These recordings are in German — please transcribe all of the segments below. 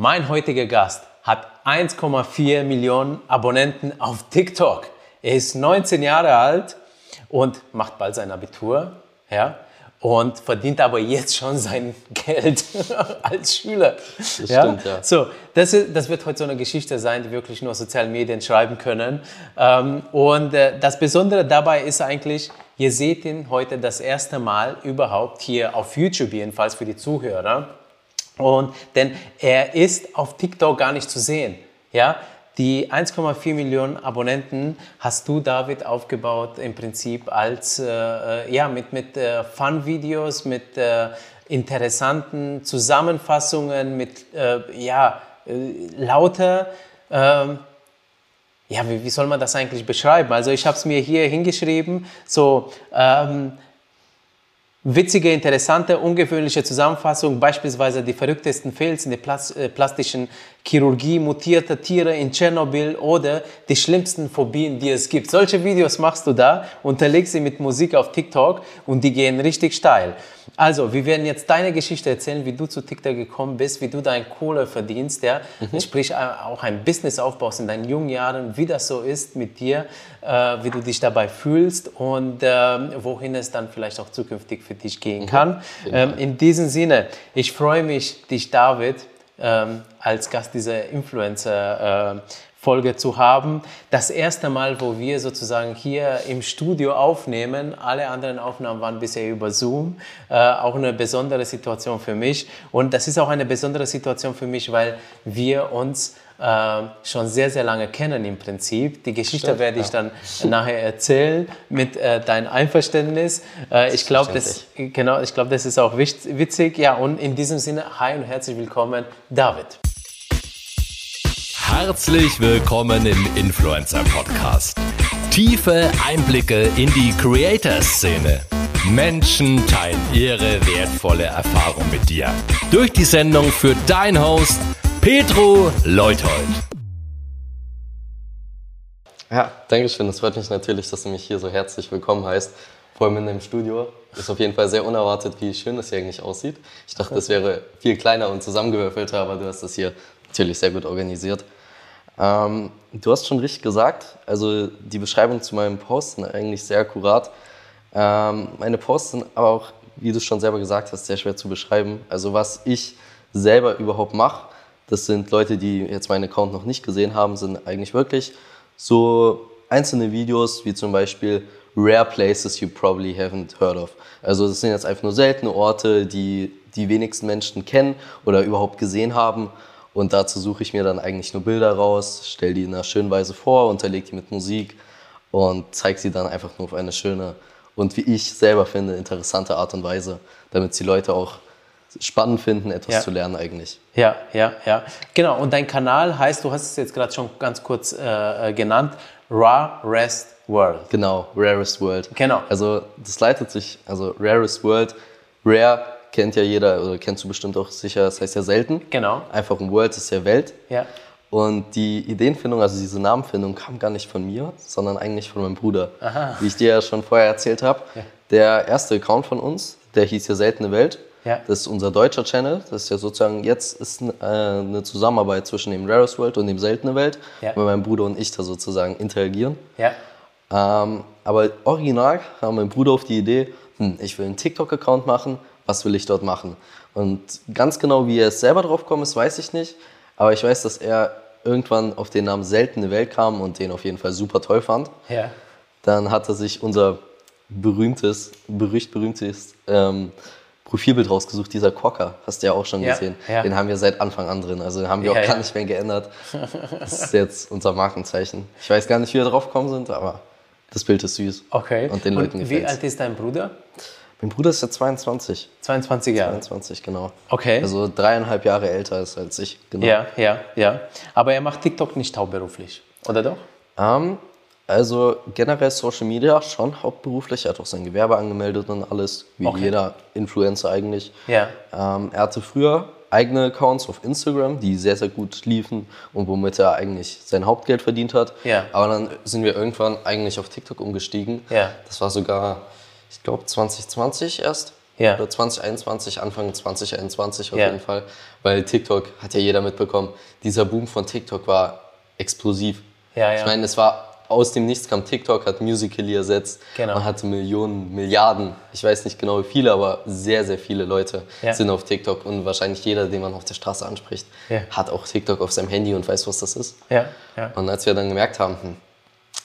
Mein heutiger Gast hat 1,4 Millionen Abonnenten auf TikTok. Er ist 19 Jahre alt und macht bald sein Abitur. Ja? und verdient aber jetzt schon sein Geld als Schüler. Das ja? stimmt, ja. So, das, ist, das wird heute so eine Geschichte sein, die wirklich nur sozialen Medien schreiben können. Ähm, und äh, das Besondere dabei ist eigentlich, ihr seht ihn heute das erste Mal überhaupt hier auf YouTube, jedenfalls für die Zuhörer. Und, denn er ist auf TikTok gar nicht zu sehen. Ja, die 1,4 Millionen Abonnenten hast du, David, aufgebaut im Prinzip als, äh, äh, ja, mit, mit äh, Fun-Videos, mit äh, interessanten Zusammenfassungen, mit, äh, ja, äh, lauter, ähm, ja, wie, wie, soll man das eigentlich beschreiben? Also ich habe es mir hier hingeschrieben, so, ähm, Witzige, interessante, ungewöhnliche Zusammenfassung, beispielsweise die verrücktesten Fails in der äh, plastischen Chirurgie, mutierte Tiere in Tschernobyl oder die schlimmsten Phobien, die es gibt. Solche Videos machst du da, unterlegst sie mit Musik auf TikTok und die gehen richtig steil. Also, wir werden jetzt deine Geschichte erzählen, wie du zu TikTok gekommen bist, wie du dein Kohle verdienst, ja? Mhm. sprich auch ein Business aufbaust in deinen jungen Jahren, wie das so ist mit dir, äh, wie du dich dabei fühlst und äh, wohin es dann vielleicht auch zukünftig für dich gehen mhm. kann. Ähm, in diesem Sinne, ich freue mich, dich, David, ähm, als Gast dieser Influencer äh, Folge zu haben. Das erste Mal, wo wir sozusagen hier im Studio aufnehmen. Alle anderen Aufnahmen waren bisher über Zoom. Äh, auch eine besondere Situation für mich. Und das ist auch eine besondere Situation für mich, weil wir uns äh, schon sehr, sehr lange kennen im Prinzip. Die Geschichte Stimmt, werde ich ja. dann nachher erzählen mit äh, deinem Einverständnis. Äh, ich glaube, das, genau, ich glaube, das ist auch witzig. Ja, und in diesem Sinne, hi und herzlich willkommen, David. Herzlich willkommen im Influencer Podcast. Tiefe Einblicke in die Creator-Szene. Menschen teilen ihre wertvolle Erfahrung mit dir. Durch die Sendung für dein Host Petro Leuthold. Ja, danke schön. Es freut mich natürlich, dass du mich hier so herzlich willkommen heißt. Vor allem in deinem Studio. Ist auf jeden Fall sehr unerwartet, wie schön das hier eigentlich aussieht. Ich dachte, das wäre viel kleiner und zusammengewürfelter, aber du hast das hier natürlich sehr gut organisiert. Ähm, du hast schon richtig gesagt, also die Beschreibung zu meinem Post sind eigentlich sehr akkurat. Ähm, meine Posts sind aber auch, wie du schon selber gesagt hast, sehr schwer zu beschreiben. Also was ich selber überhaupt mache, das sind Leute, die jetzt meinen Account noch nicht gesehen haben, sind eigentlich wirklich so einzelne Videos, wie zum Beispiel Rare Places you probably haven't heard of. Also das sind jetzt einfach nur seltene Orte, die die wenigsten Menschen kennen oder überhaupt gesehen haben und dazu suche ich mir dann eigentlich nur Bilder raus, stelle die in einer schönen Weise vor, unterlege die mit Musik und zeige sie dann einfach nur auf eine schöne und wie ich selber finde, interessante Art und Weise, damit die Leute auch spannend finden, etwas ja. zu lernen eigentlich. Ja, ja, ja. Genau, und dein Kanal heißt, du hast es jetzt gerade schon ganz kurz äh, äh genannt, Rarest World. Genau, Rarest World. Genau. Also das leitet sich, also Rarest World, Rare kennt ja jeder, oder kennst du bestimmt auch sicher, das heißt ja selten. Genau. Einfach ein World ist ja Welt. Ja. Und die Ideenfindung, also diese Namenfindung, kam gar nicht von mir, sondern eigentlich von meinem Bruder. Aha. Wie ich dir ja schon vorher erzählt habe. Ja. Der erste Account von uns, der hieß ja Seltene Welt. Ja. Das ist unser deutscher Channel. Das ist ja sozusagen, jetzt ist äh, eine Zusammenarbeit zwischen dem Rarest World und dem Seltene Welt, ja. weil mein Bruder und ich da sozusagen interagieren. Ja. Ähm, aber original kam mein Bruder auf die Idee, hm, ich will einen TikTok-Account machen was will ich dort machen. Und ganz genau, wie er es selber drauf gekommen ist, weiß ich nicht. Aber ich weiß, dass er irgendwann auf den Namen Seltene Welt kam und den auf jeden Fall super toll fand. Ja. Dann hat er sich unser berühmtes, berücht berühmtes ähm, Profilbild rausgesucht, dieser Cocker, hast du ja auch schon ja, gesehen. Ja. Den haben wir seit Anfang an drin, also den haben wir ja, auch gar nicht mehr geändert. Das ist jetzt unser Markenzeichen. Ich weiß gar nicht, wie wir drauf gekommen sind, aber das Bild ist süß. Okay. Und den und Leuten gefällt Wie alt ist dein Bruder? Mein Bruder ist ja 22. 22 Jahre? 22, genau. Okay. Also dreieinhalb Jahre älter ist als ich, genau. Ja, ja, ja. Aber er macht TikTok nicht hauptberuflich, oder doch? Ähm, also generell Social Media schon hauptberuflich. Er hat auch sein Gewerbe angemeldet und alles, wie okay. jeder Influencer eigentlich. Ja. Ähm, er hatte früher eigene Accounts auf Instagram, die sehr, sehr gut liefen und womit er eigentlich sein Hauptgeld verdient hat. Ja. Aber dann sind wir irgendwann eigentlich auf TikTok umgestiegen. Ja. Das war sogar ich glaube 2020 erst. Ja. Oder 2021, Anfang 2021 auf jeden Fall. Weil TikTok hat ja jeder mitbekommen. Dieser Boom von TikTok war explosiv. Ja, ja. Ich meine, es war aus dem Nichts kam TikTok, hat Musical.ly ersetzt. Genau. Man hatte Millionen, Milliarden, ich weiß nicht genau wie viele, aber sehr, sehr viele Leute Ja. sind auf TikTok. Und wahrscheinlich jeder, den man auf der Straße anspricht, Ja. hat auch TikTok auf seinem Handy und weiß, was das ist. Ja. Und als wir dann gemerkt haben, hm,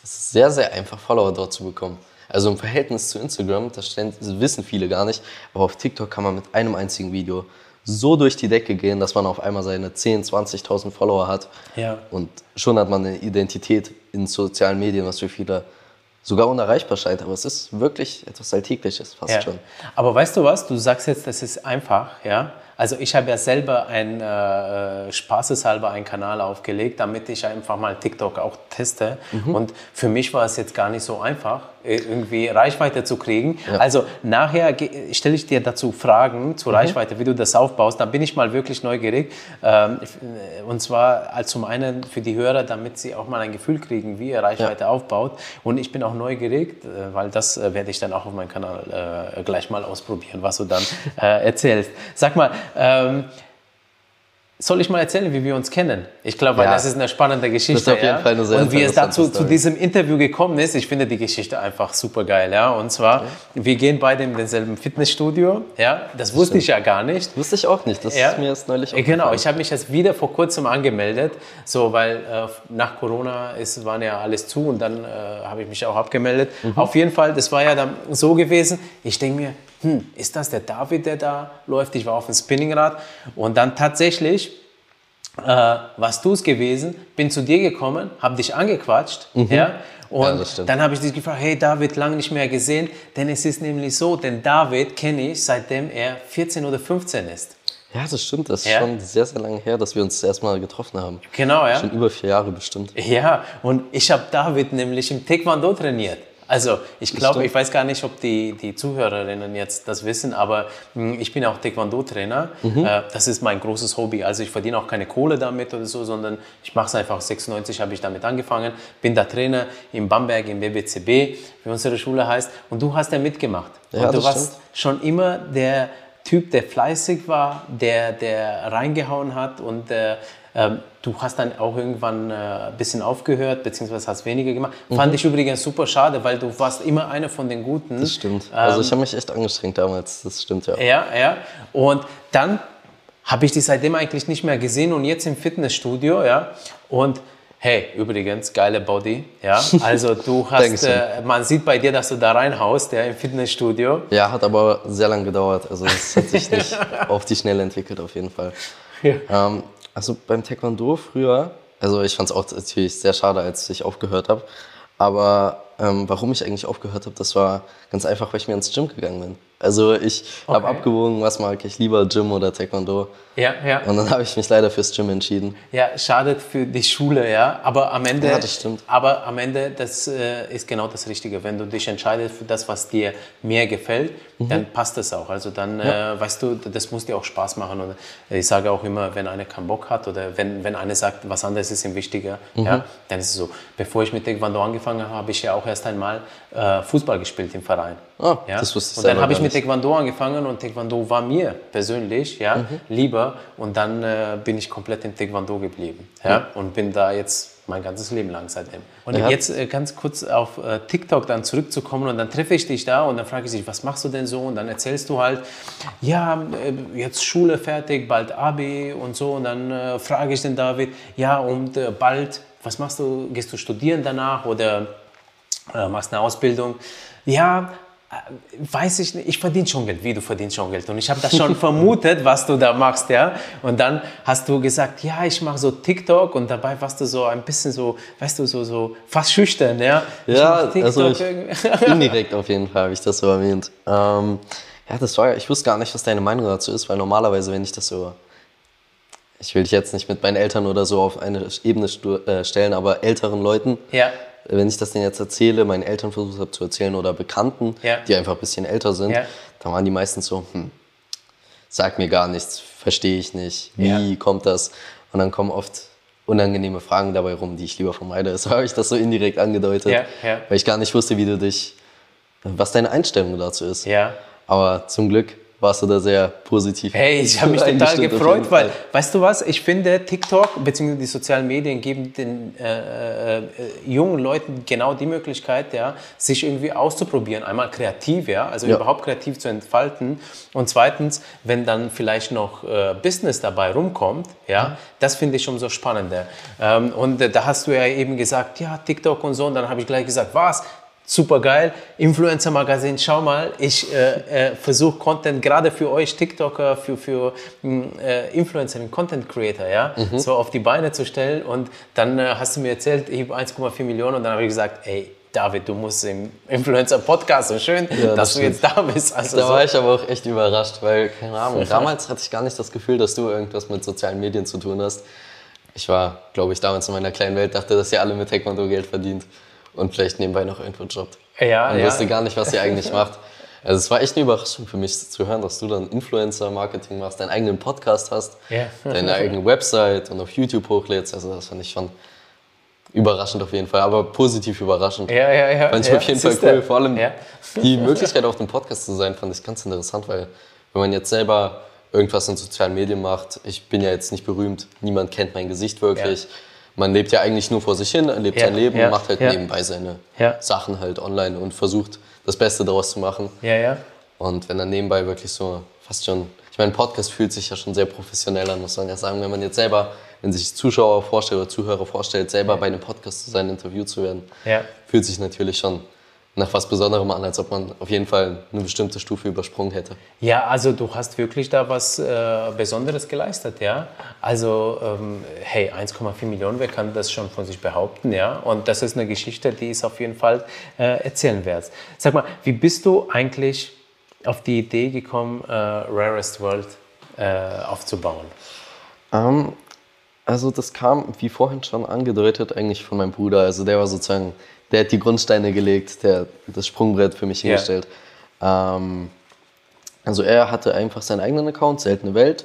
es ist sehr, sehr einfach, Follower dort zu bekommen. Also im Verhältnis zu Instagram, das wissen viele gar nicht, aber auf TikTok kann man mit einem einzigen Video so durch die Decke gehen, dass man auf einmal seine 10.000, 20.000 Follower hat. Ja. Und schon hat man eine Identität in sozialen Medien, was für viele sogar unerreichbar scheint. Aber es ist wirklich etwas Alltägliches, fast Ja. schon. Aber weißt du was? Du sagst jetzt, das ist einfach, ja? Also ich habe ja selber ein äh, spaßeshalber einen Kanal aufgelegt, damit ich einfach mal TikTok auch teste. Mhm. Und für mich war es jetzt gar nicht so einfach, äh, irgendwie Reichweite zu kriegen. Also nachher stelle ich dir dazu Fragen Mhm. zur Reichweite, wie du das aufbaust. Da bin ich mal wirklich neugierig. Ähm, äh, und zwar als zum einen für die Hörer, damit sie auch mal ein Gefühl kriegen, wie ihr Reichweite aufbaut. Und ich bin auch neugierig, äh, weil das äh, werde ich dann auch auf meinem Kanal äh, gleich mal ausprobieren, was du dann äh, erzählst. Sag mal, ähm, soll ich mal erzählen, wie wir uns kennen? Ich glaube, Ja. das ist eine spannende Geschichte. auf jeden ja? Fall eine sehr Und wie es dazu zu Story. diesem Interview gekommen ist, ich finde die Geschichte einfach super geil. Ja? Und zwar, wir gehen beide in denselben Fitnessstudio. Ja? Das wusste ich ja gar nicht. Wusste ich auch nicht, das Ja. ist mir erst neulich Äh, Genau, ich habe mich jetzt wieder vor kurzem angemeldet, so weil äh, nach Corona ist, waren ja alles zu und dann äh, habe ich mich auch abgemeldet. Mhm. Auf jeden Fall, das war ja dann so gewesen. Ich denke mir, hm, ist das der David, der da läuft? Ich war auf dem Spinningrad und dann tatsächlich äh, warst du es gewesen, bin zu dir gekommen, habe dich angequatscht, ja, und Mhm. Ja, das stimmt. dann habe ich dich gefragt, hey David, lange nicht mehr gesehen, denn es ist nämlich so, denn David kenne ich, seitdem er 14 oder 15 ist. Ja, das stimmt, das ist Ja. schon sehr, sehr lange her, dass wir uns das erste Mal getroffen haben. Genau, ja. Schon über vier Jahre bestimmt. Ja, und ich habe David nämlich im Taekwondo trainiert. Also ich glaube, ich weiß gar nicht, ob die, die Zuhörerinnen jetzt das wissen, aber mh, ich bin auch Taekwondo-Trainer. Äh, das ist mein großes Hobby. Also ich verdiene auch keine Kohle damit oder so, sondern ich mache es einfach. 96 habe ich damit angefangen, bin da Trainer in Bamberg im BBCB, wie unsere Schule heißt. Und du hast ja mitgemacht. Ja, und du warst stimmt. schon immer der Typ, der fleißig war, der, der reingehauen hat und äh, ähm, du hast dann auch irgendwann äh, ein bisschen aufgehört, beziehungsweise hast weniger gemacht. Fand ich übrigens super schade, weil du warst immer einer von den Guten. Das stimmt. Also Ähm, ich habe mich echt angestrengt damals, das stimmt ja. ja, ja. Und dann habe ich dich seitdem eigentlich nicht mehr gesehen und jetzt im Fitnessstudio, ja. Und hey, übrigens, geile Body, ja. Also du hast, äh, man sieht bei dir, dass du da reinhaust, ja, im Fitnessstudio. Ja, hat aber sehr lange gedauert. Also es hat sich nicht auf die Schnelle entwickelt, auf jeden Fall. Ja. Ähm, also beim Taekwondo früher, also ich fand es auch natürlich sehr schade, als ich aufgehört habe. Aber ähm, warum ich eigentlich aufgehört habe, das war ganz einfach, weil ich mir ins Gym gegangen bin. Also ich habe Okay. abgewogen, was mag ich lieber, Gym oder Taekwondo. Ja, ja. Und dann habe ich mich leider fürs Gym entschieden. Ja, schadet für die Schule, ja. Aber am Ende, Ja, das stimmt. aber am Ende, das äh, ist genau das Richtige. Wenn du dich entscheidest für das, was dir mehr gefällt, Mhm. dann passt es auch. Also dann, äh, weißt du, das muss dir auch Spaß machen. Und ich sage auch immer, wenn einer keinen Bock hat oder wenn, wenn einer sagt, was anderes ist ihm wichtiger, Mhm. ja, dann ist es so. Bevor ich mit Taekwondo angefangen habe, habe ich ja auch erst einmal äh, Fußball gespielt im Verein. Ah, ja? das wusste ich Und dann habe ich mit. Taekwondo angefangen und Taekwondo war mir persönlich ja, Mhm. lieber und dann äh, bin ich komplett im Taekwondo geblieben ja, und bin da jetzt mein ganzes Leben lang seitdem. Und Ja. jetzt äh, ganz kurz auf äh, TikTok dann zurückzukommen und dann treffe ich dich da und dann frage ich dich, was machst du denn so? Und dann erzählst du halt, ja, äh, jetzt Schule fertig, bald Abi und so. Und dann äh, frage ich den David, ja, und äh, bald, was machst du? Gehst du studieren danach oder äh, machst eine Ausbildung? Ja, weiß ich nicht, ich verdiene schon Geld, wie du verdienst schon Geld. Und ich habe das schon vermutet, was du da machst, ja. Und dann hast du gesagt, ja, ich mache so TikTok und dabei warst du so ein bisschen so, weißt du, so, so fast schüchtern, ja. Ja, also ich, indirekt auf jeden Fall habe ich das so erwähnt. Ähm, ja, das war ich wusste gar nicht, was deine Meinung dazu ist, weil normalerweise, wenn ich das so, ich will dich jetzt nicht mit meinen Eltern oder so auf eine Ebene äh, stellen, aber älteren Leuten, ja, wenn ich das denen jetzt erzähle, meinen Eltern versucht habe zu erzählen oder Bekannten, Ja. die einfach ein bisschen älter sind, Ja. dann waren die meistens so, hm, sag mir gar nichts, verstehe ich nicht, wie Ja. kommt das? Und dann kommen oft unangenehme Fragen dabei rum, die ich lieber vermeide. Deshalb habe ich das so indirekt angedeutet, weil ich gar nicht wusste, wie du dich, was deine Einstellung dazu ist. Aber zum Glück warst du da sehr positiv. Hey, ich habe mich total gefreut, weil, weißt du was, ich finde, TikTok bzw. die sozialen Medien geben den äh, äh, jungen Leuten genau die Möglichkeit, ja, sich irgendwie auszuprobieren. Einmal kreativ, ja, also ja. überhaupt kreativ zu entfalten. Und zweitens, wenn dann vielleicht noch äh, Business dabei rumkommt, ja, mhm. das finde ich umso spannender. Ähm, und äh, da hast du ja eben gesagt, ja, TikTok und so. Und dann habe ich gleich gesagt, was? Super geil. Influencer Magazin, schau mal, ich äh, äh, versuche Content gerade für euch TikToker, für, für hm, äh, Influencer, Content Creator, ja, mhm. so auf die Beine zu stellen. Und dann äh, hast du mir erzählt, ich habe 1,4 Millionen und dann habe ich gesagt, ey, David, du musst im Influencer-Podcast, so schön, ja, das dass stimmt. du jetzt da bist. Also da so. war ich aber auch echt überrascht, weil, keine Ahnung, damals hatte ich gar nicht das Gefühl, dass du irgendwas mit sozialen Medien zu tun hast. Ich war, glaube ich, damals in meiner kleinen Welt, dachte, dass ihr alle mit Taekwondo Geld verdient und vielleicht nebenbei noch irgendwo jobbt. Ja, und ja. wusste gar nicht, was sie eigentlich macht. Also es war echt eine Überraschung für mich zu hören, dass du dann Influencer-Marketing machst, deinen eigenen Podcast hast, ja. deine eigene Website und auf YouTube hochlädst. Also das fand ich schon überraschend auf jeden Fall, aber positiv überraschend. Ja, ja, ja. Fand ich ja, auf jeden Fall cool. Vor allem ja. die Möglichkeit auf dem Podcast zu sein, fand ich ganz interessant, weil wenn man jetzt selber irgendwas in sozialen Medien macht, ich bin ja jetzt nicht berühmt, niemand kennt mein Gesicht wirklich. Ja man lebt ja eigentlich nur vor sich hin, lebt ja, sein Leben, ja, macht halt ja. nebenbei seine Sachen halt online und versucht das Beste daraus zu machen. Ja, ja. Und wenn dann nebenbei wirklich so fast schon, ich meine, Podcast fühlt sich ja schon sehr professionell an, muss man ja sagen, wenn man jetzt selber, wenn sich Zuschauer vorstellt oder Zuhörer vorstellt, selber bei einem Podcast zu sein, interviewt zu werden, fühlt sich natürlich schon nach was Besonderem an, als ob man auf jeden Fall eine bestimmte Stufe übersprungen hätte. Ja, also du hast wirklich da was äh, Besonderes geleistet, ja. Also ähm, hey, 1,4 Millionen, wer kann das schon von sich behaupten, ja? Und das ist eine Geschichte, die ist auf jeden Fall äh, erzählen wert. Sag mal, wie bist du eigentlich auf die Idee gekommen, äh, Rarest World äh, aufzubauen? Um, ähm, also das kam, wie vorhin schon angedeutet, eigentlich von meinem Bruder. Also der war sozusagen der hat die Grundsteine gelegt, der hat das Sprungbrett für mich hingestellt. Yeah. Ähm, also er hatte einfach seinen eigenen Account, Seltene Welt.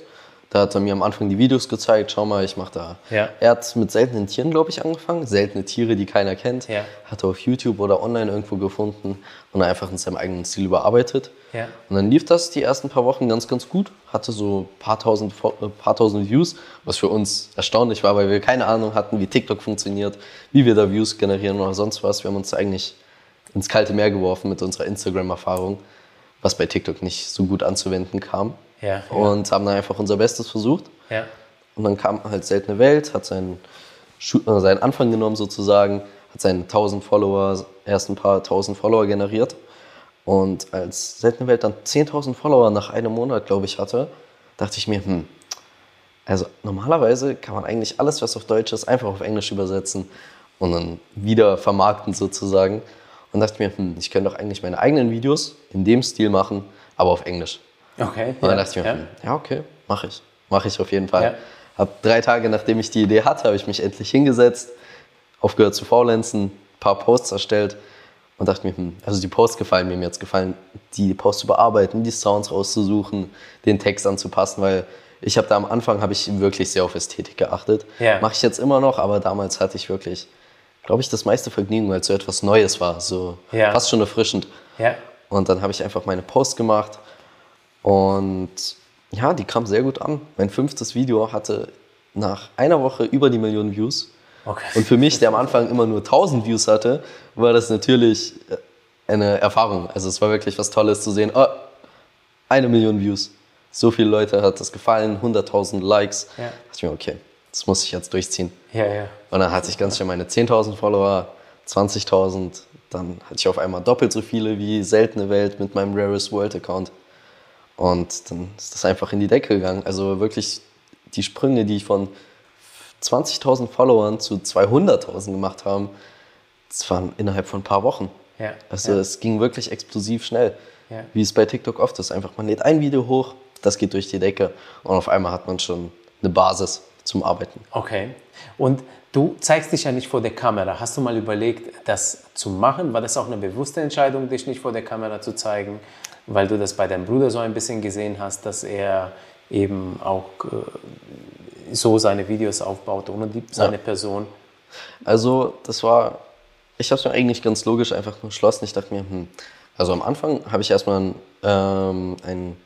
Da hat er mir am Anfang die Videos gezeigt, schau mal, ich mache da. Ja. Er hat mit seltenen Tieren, glaube ich, angefangen. Seltene Tiere, die keiner kennt. Ja. Hat er auf YouTube oder online irgendwo gefunden und einfach in seinem eigenen Stil überarbeitet. Ja. Und dann lief das die ersten paar Wochen ganz, ganz gut. Hatte so ein paar tausend, äh, paar tausend Views, was für uns erstaunlich war, weil wir keine Ahnung hatten, wie TikTok funktioniert, wie wir da Views generieren oder sonst was. Wir haben uns eigentlich ins kalte Meer geworfen mit unserer Instagram-Erfahrung, was bei TikTok nicht so gut anzuwenden kam. Ja, ja. Und haben dann einfach unser Bestes versucht. Ja. Und dann kam halt Seltene Welt, hat seinen, äh, seinen Anfang genommen sozusagen, hat seine 1000 Follower, erst ein paar 1000 Follower generiert. Und als Seltene Welt dann 10.000 Follower nach einem Monat, glaube ich, hatte, dachte ich mir, hm, also normalerweise kann man eigentlich alles, was auf Deutsch ist, einfach auf Englisch übersetzen und dann wieder vermarkten sozusagen. Und dachte mir, hm, ich könnte doch eigentlich meine eigenen Videos in dem Stil machen, aber auf Englisch. Okay. Und dann ja, dachte ich mir, ja, ja okay, mache ich. Mache ich auf jeden Fall. Ja. Hab drei Tage, nachdem ich die Idee hatte, habe ich mich endlich hingesetzt, aufgehört zu faulenzen, ein paar Posts erstellt und dachte mir, hm, also die Posts gefallen mir, mir jetzt gefallen, die Posts zu bearbeiten, die Sounds rauszusuchen, den Text anzupassen, weil ich habe da am Anfang habe ich wirklich sehr auf Ästhetik geachtet. Ja. Mache ich jetzt immer noch, aber damals hatte ich wirklich, glaube ich, das meiste Vergnügen, weil es so etwas Neues war, so ja. fast schon erfrischend. Ja. Und dann habe ich einfach meine Posts gemacht, und ja, die kam sehr gut an. Mein fünftes Video hatte nach einer Woche über die Million Views. Okay. Und für mich, der am Anfang immer nur 1000 Views hatte, war das natürlich äh, eine Erfahrung. Also es war wirklich was Tolles zu sehen. Oh, eine Million Views. So viele Leute hat das gefallen, 100.000 Likes. Ja. Da dachte ich mir, okay, das muss ich jetzt durchziehen. Ja, ja. Und dann hatte ich ganz schnell meine 10.000 Follower, 20.000. Dann hatte ich auf einmal doppelt so viele wie Seltene Welt mit meinem Rarest World Account. Und dann ist das einfach in die Decke gegangen. Also wirklich die Sprünge, die von 20.000 Followern zu 200.000 gemacht haben, das waren innerhalb von ein paar Wochen. Ja, also ja. es ging wirklich explosiv schnell. Ja. Wie es bei TikTok oft ist. Einfach, man lädt ein Video hoch, das geht durch die Decke und auf einmal hat man schon eine Basis zum Arbeiten. Okay. Und du zeigst dich ja nicht vor der Kamera. Hast du mal überlegt, das zu machen? War das auch eine bewusste Entscheidung, dich nicht vor der Kamera zu zeigen? Weil du das bei deinem Bruder so ein bisschen gesehen hast, dass er eben auch äh, so seine Videos aufbaut, ohne die, seine ja. Person? Also das war, ich habe es mir eigentlich ganz logisch einfach nur geschlossen. Ich dachte mir, hm, also am Anfang habe ich erstmal ein, ähm, ein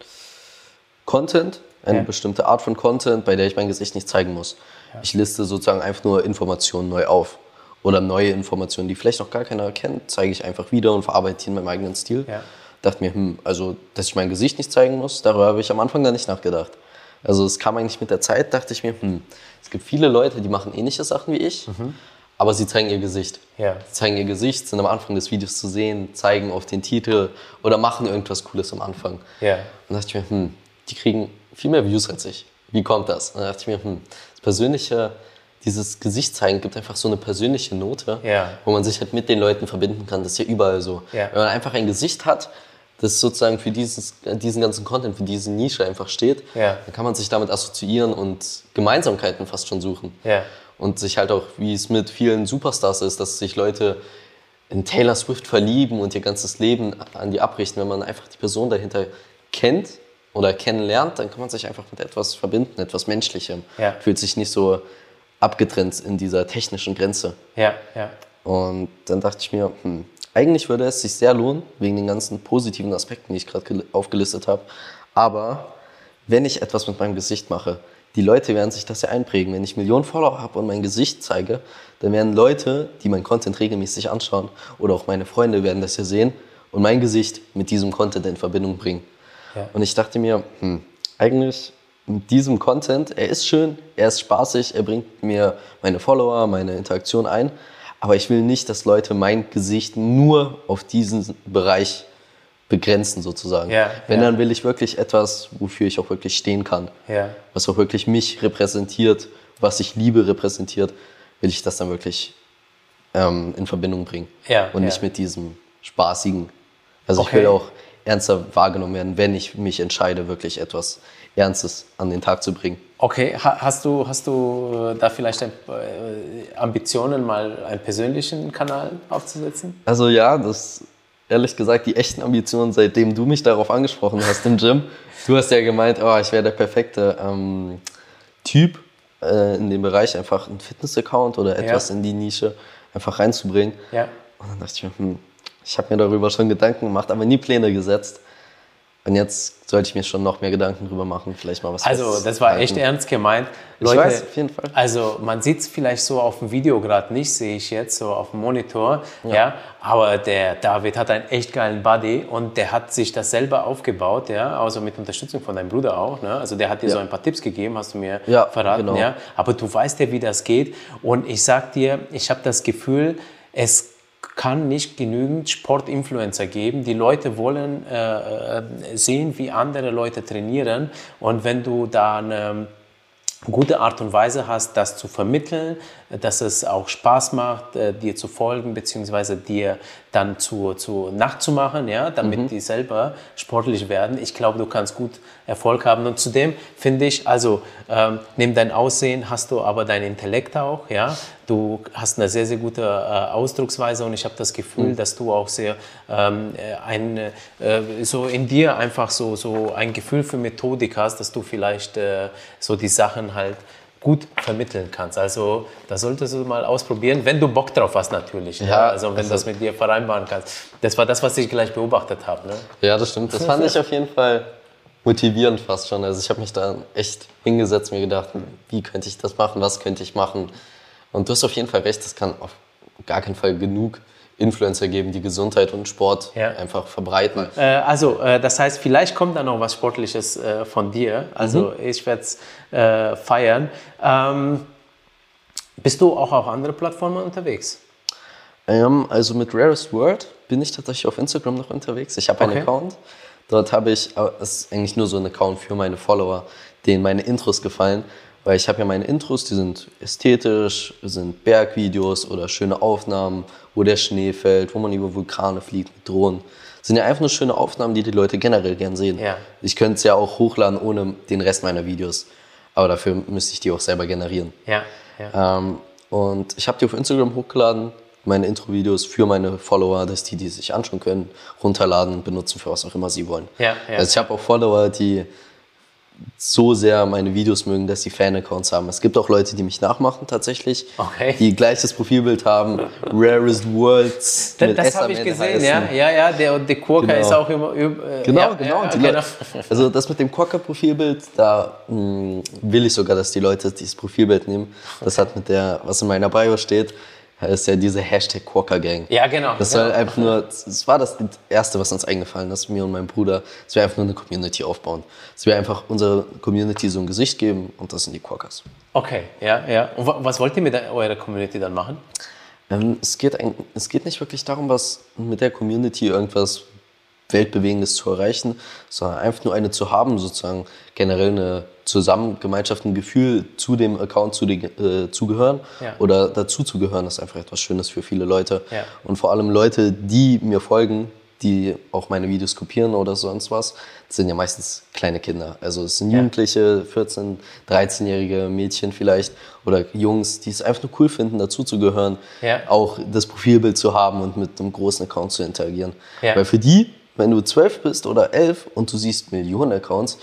Content, eine Ja. bestimmte Art von Content, bei der ich mein Gesicht nicht zeigen muss. Ich liste sozusagen einfach nur Informationen neu auf. Oder neue Informationen, die vielleicht noch gar keiner kennt, zeige ich einfach wieder und verarbeite die in meinem eigenen Stil. Ja. Dachte mir, hm, also, dass ich mein Gesicht nicht zeigen muss, darüber habe ich am Anfang gar nicht nachgedacht. Also es kam eigentlich mit der Zeit, dachte ich mir, hm, es gibt viele Leute, die machen ähnliche Sachen wie ich, aber sie zeigen ihr Gesicht. Ja. Sie zeigen ihr Gesicht, sind am Anfang des Videos zu sehen, zeigen auf den Titel oder machen irgendwas Cooles am Anfang. Ja. Und dachte ich mir, hm, die kriegen viel mehr Views als ich. Wie kommt das? Und dann dachte ich mir, hm, das persönliche, dieses Gesicht zeigen gibt einfach so eine persönliche Note, Ja. wo man sich halt mit den Leuten verbinden kann. Das ist ja überall so. Ja. Wenn man einfach ein Gesicht hat, das sozusagen für dieses, diesen ganzen Content, für diese Nische einfach steht, Ja. dann kann man sich damit assoziieren und Gemeinsamkeiten fast schon suchen. Ja. Und sich halt auch, wie es mit vielen Superstars ist, dass sich Leute in Taylor Swift verlieben und ihr ganzes Leben an die abrichten. Wenn man einfach die Person dahinter kennt oder kennenlernt, dann kann man sich einfach mit etwas verbinden, etwas Menschlichem. Ja. Fühlt sich nicht so abgetrennt in dieser technischen Grenze. Ja, ja. Und dann dachte ich mir, hm, eigentlich würde es sich sehr lohnen, wegen den ganzen positiven Aspekten, die ich gerade gel- aufgelistet habe. Aber wenn ich etwas mit meinem Gesicht mache, die Leute werden sich das ja einprägen. Wenn ich Millionen Follower habe und mein Gesicht zeige, dann werden Leute, die meinen Content regelmäßig anschauen, oder auch meine Freunde werden das ja sehen und mein Gesicht mit diesem Content in Verbindung bringen. Ja. Und ich dachte mir, hm, eigentlich mit diesem Content, er ist schön, er ist spaßig, er bringt mir meine Follower, meine Interaktion ein, aber ich will nicht, dass Leute mein Gesicht nur auf diesen Bereich begrenzen sozusagen. Ja, Wenn, ja. dann will ich wirklich etwas, wofür ich auch wirklich stehen kann, Ja. was auch wirklich mich repräsentiert, was ich liebe repräsentiert, will ich das dann wirklich ähm, in Verbindung bringen und nicht mit diesem spaßigen. Also ich Okay. will auch ernster wahrgenommen werden, wenn ich mich entscheide, wirklich etwas Ernstes an den Tag zu bringen. Okay, ha hast du, hast du äh, da vielleicht ein, äh, Ambitionen, mal einen persönlichen Kanal aufzusetzen? Also ja, das ehrlich gesagt die echten Ambitionen, seitdem du mich darauf angesprochen hast im Gym. Du hast ja gemeint, oh, ich wäre der perfekte ähm, Typ äh, in dem Bereich, einfach einen Fitness-Account oder etwas Ja. in die Nische einfach reinzubringen. Ja. Und dann dachte ich mir, hm, ich habe mir darüber schon Gedanken gemacht, aber nie Pläne gesetzt. Und jetzt sollte ich mir schon noch mehr Gedanken drüber machen, vielleicht mal was Also, das war halten. echt ernst gemeint. Ich weiß, auf jeden Fall. Also, man sieht es vielleicht so auf dem Video gerade nicht, sehe ich jetzt so auf dem Monitor. Ja. aber der David hat einen echt geilen Body und der hat sich das selber aufgebaut, ja, also mit Unterstützung von deinem Bruder auch. Ne? Also, der hat dir Ja. so ein paar Tipps gegeben, hast du mir Ja, verraten. genau. Ja. Aber du weißt ja, wie das geht. Und ich sag dir, ich habe das Gefühl, es kann nicht genügend Sportinfluencer geben. Die Leute wollen äh, äh, sehen, wie andere Leute trainieren. Und wenn du da eine gute Art und Weise hast, das zu vermitteln, dass es auch Spaß macht, äh, dir zu folgen, beziehungsweise dir dann zu, zu nachzumachen, ja, damit die selber sportlich werden. Ich glaube, du kannst gut Erfolg haben. Und zudem finde ich, also ähm, neben dein Aussehen hast du aber dein Intellekt auch, ja. Du hast eine sehr, sehr gute äh, Ausdrucksweise und ich habe das Gefühl, dass du auch sehr ähm, äh, ein, äh, so in dir einfach so, so ein Gefühl für Methodik hast, dass du vielleicht äh, so die Sachen halt gut vermitteln kannst. Also das solltest du mal ausprobieren, wenn du Bock drauf hast natürlich. Ja, Ja, also wenn also- das mit dir vereinbaren kannst. Das war das, was ich gleich beobachtet habe. Ne? Ja, das stimmt. Das fand ich auf jeden Fall motivierend fast schon. Also ich habe mich da echt hingesetzt, mir gedacht, wie könnte ich das machen, was könnte ich machen. Und du hast auf jeden Fall recht, es kann auf gar keinen Fall genug Influencer geben, die Gesundheit und Sport Ja. einfach verbreiten. Äh, also, äh, das heißt, vielleicht kommt da noch was Sportliches äh, von dir. Also, ich werde es äh, feiern. Ähm, bist du auch auf andere Plattformen unterwegs? Ähm, also mit Rarest World bin ich tatsächlich auf Instagram noch unterwegs. Ich habe einen Okay. Account. Dort habe ich, es ist eigentlich nur so ein Account für meine Follower, denen meine Intros gefallen. Weil ich habe ja meine Intros, die sind ästhetisch, sind Bergvideos oder schöne Aufnahmen, wo der Schnee fällt, wo man über Vulkane fliegt mit Drohnen. Das sind ja einfach nur schöne Aufnahmen, die die Leute generell gern sehen. Ja. Ich könnte es ja auch hochladen ohne den Rest meiner Videos. Aber dafür müsste ich die auch selber generieren. Ja. ja. Ähm, und ich habe die auf Instagram hochgeladen, meine Intro-Videos für meine Follower, dass die die sich anschauen können, runterladen, benutzen für was auch immer sie wollen. Ja, ja. Also ich habe auch Follower, die so sehr meine Videos mögen, dass sie Fan-Accounts haben. Es gibt auch Leute, die mich nachmachen tatsächlich, Okay. die gleiches Profilbild haben, Rarest Words Das, das habe ich gesehen, heißen. ja. Ja, ja, der, der Kurka Genau. ist auch immer. Äh, Genau, ja, genau. Ja, Die genau. Leute- Also das mit dem Quokka-Profilbild, da mh, will ich sogar, dass die Leute dieses Profilbild nehmen. Das hat mit der, was in meiner Bio steht, ist ja diese Hashtag Quokka-Gang. Ja, genau. Das soll einfach nur, es war das Erste, was uns eingefallen ist, mir und meinem Bruder, dass wir einfach nur eine Community aufbauen. Dass wir einfach unserer Community so ein Gesicht geben und das sind die Quokkas. Okay, ja, ja. Und wa- was wollt ihr mit eurer Community dann machen? Ähm, es, geht ein, es geht nicht wirklich darum, was mit der Community irgendwas Weltbewegendes zu erreichen, sondern einfach nur eine zu haben, sozusagen generell eine Zusammengemeinschaft, ein Gefühl zu dem Account zu den, äh, zugehören Ja. oder dazu zu gehören, ist einfach etwas Schönes für viele Leute. Ja. Und vor allem Leute, die mir folgen, die auch meine Videos kopieren oder sonst was, sind ja meistens kleine Kinder. Also es sind. Jugendliche, 14, 13-jährige Mädchen vielleicht oder Jungs, die es einfach nur cool finden, dazu zu gehören, Ja. auch das Profilbild zu haben und mit einem großen Account zu interagieren. Ja. Weil für die, wenn du 12 bist oder 11 und du siehst Millionen Accounts,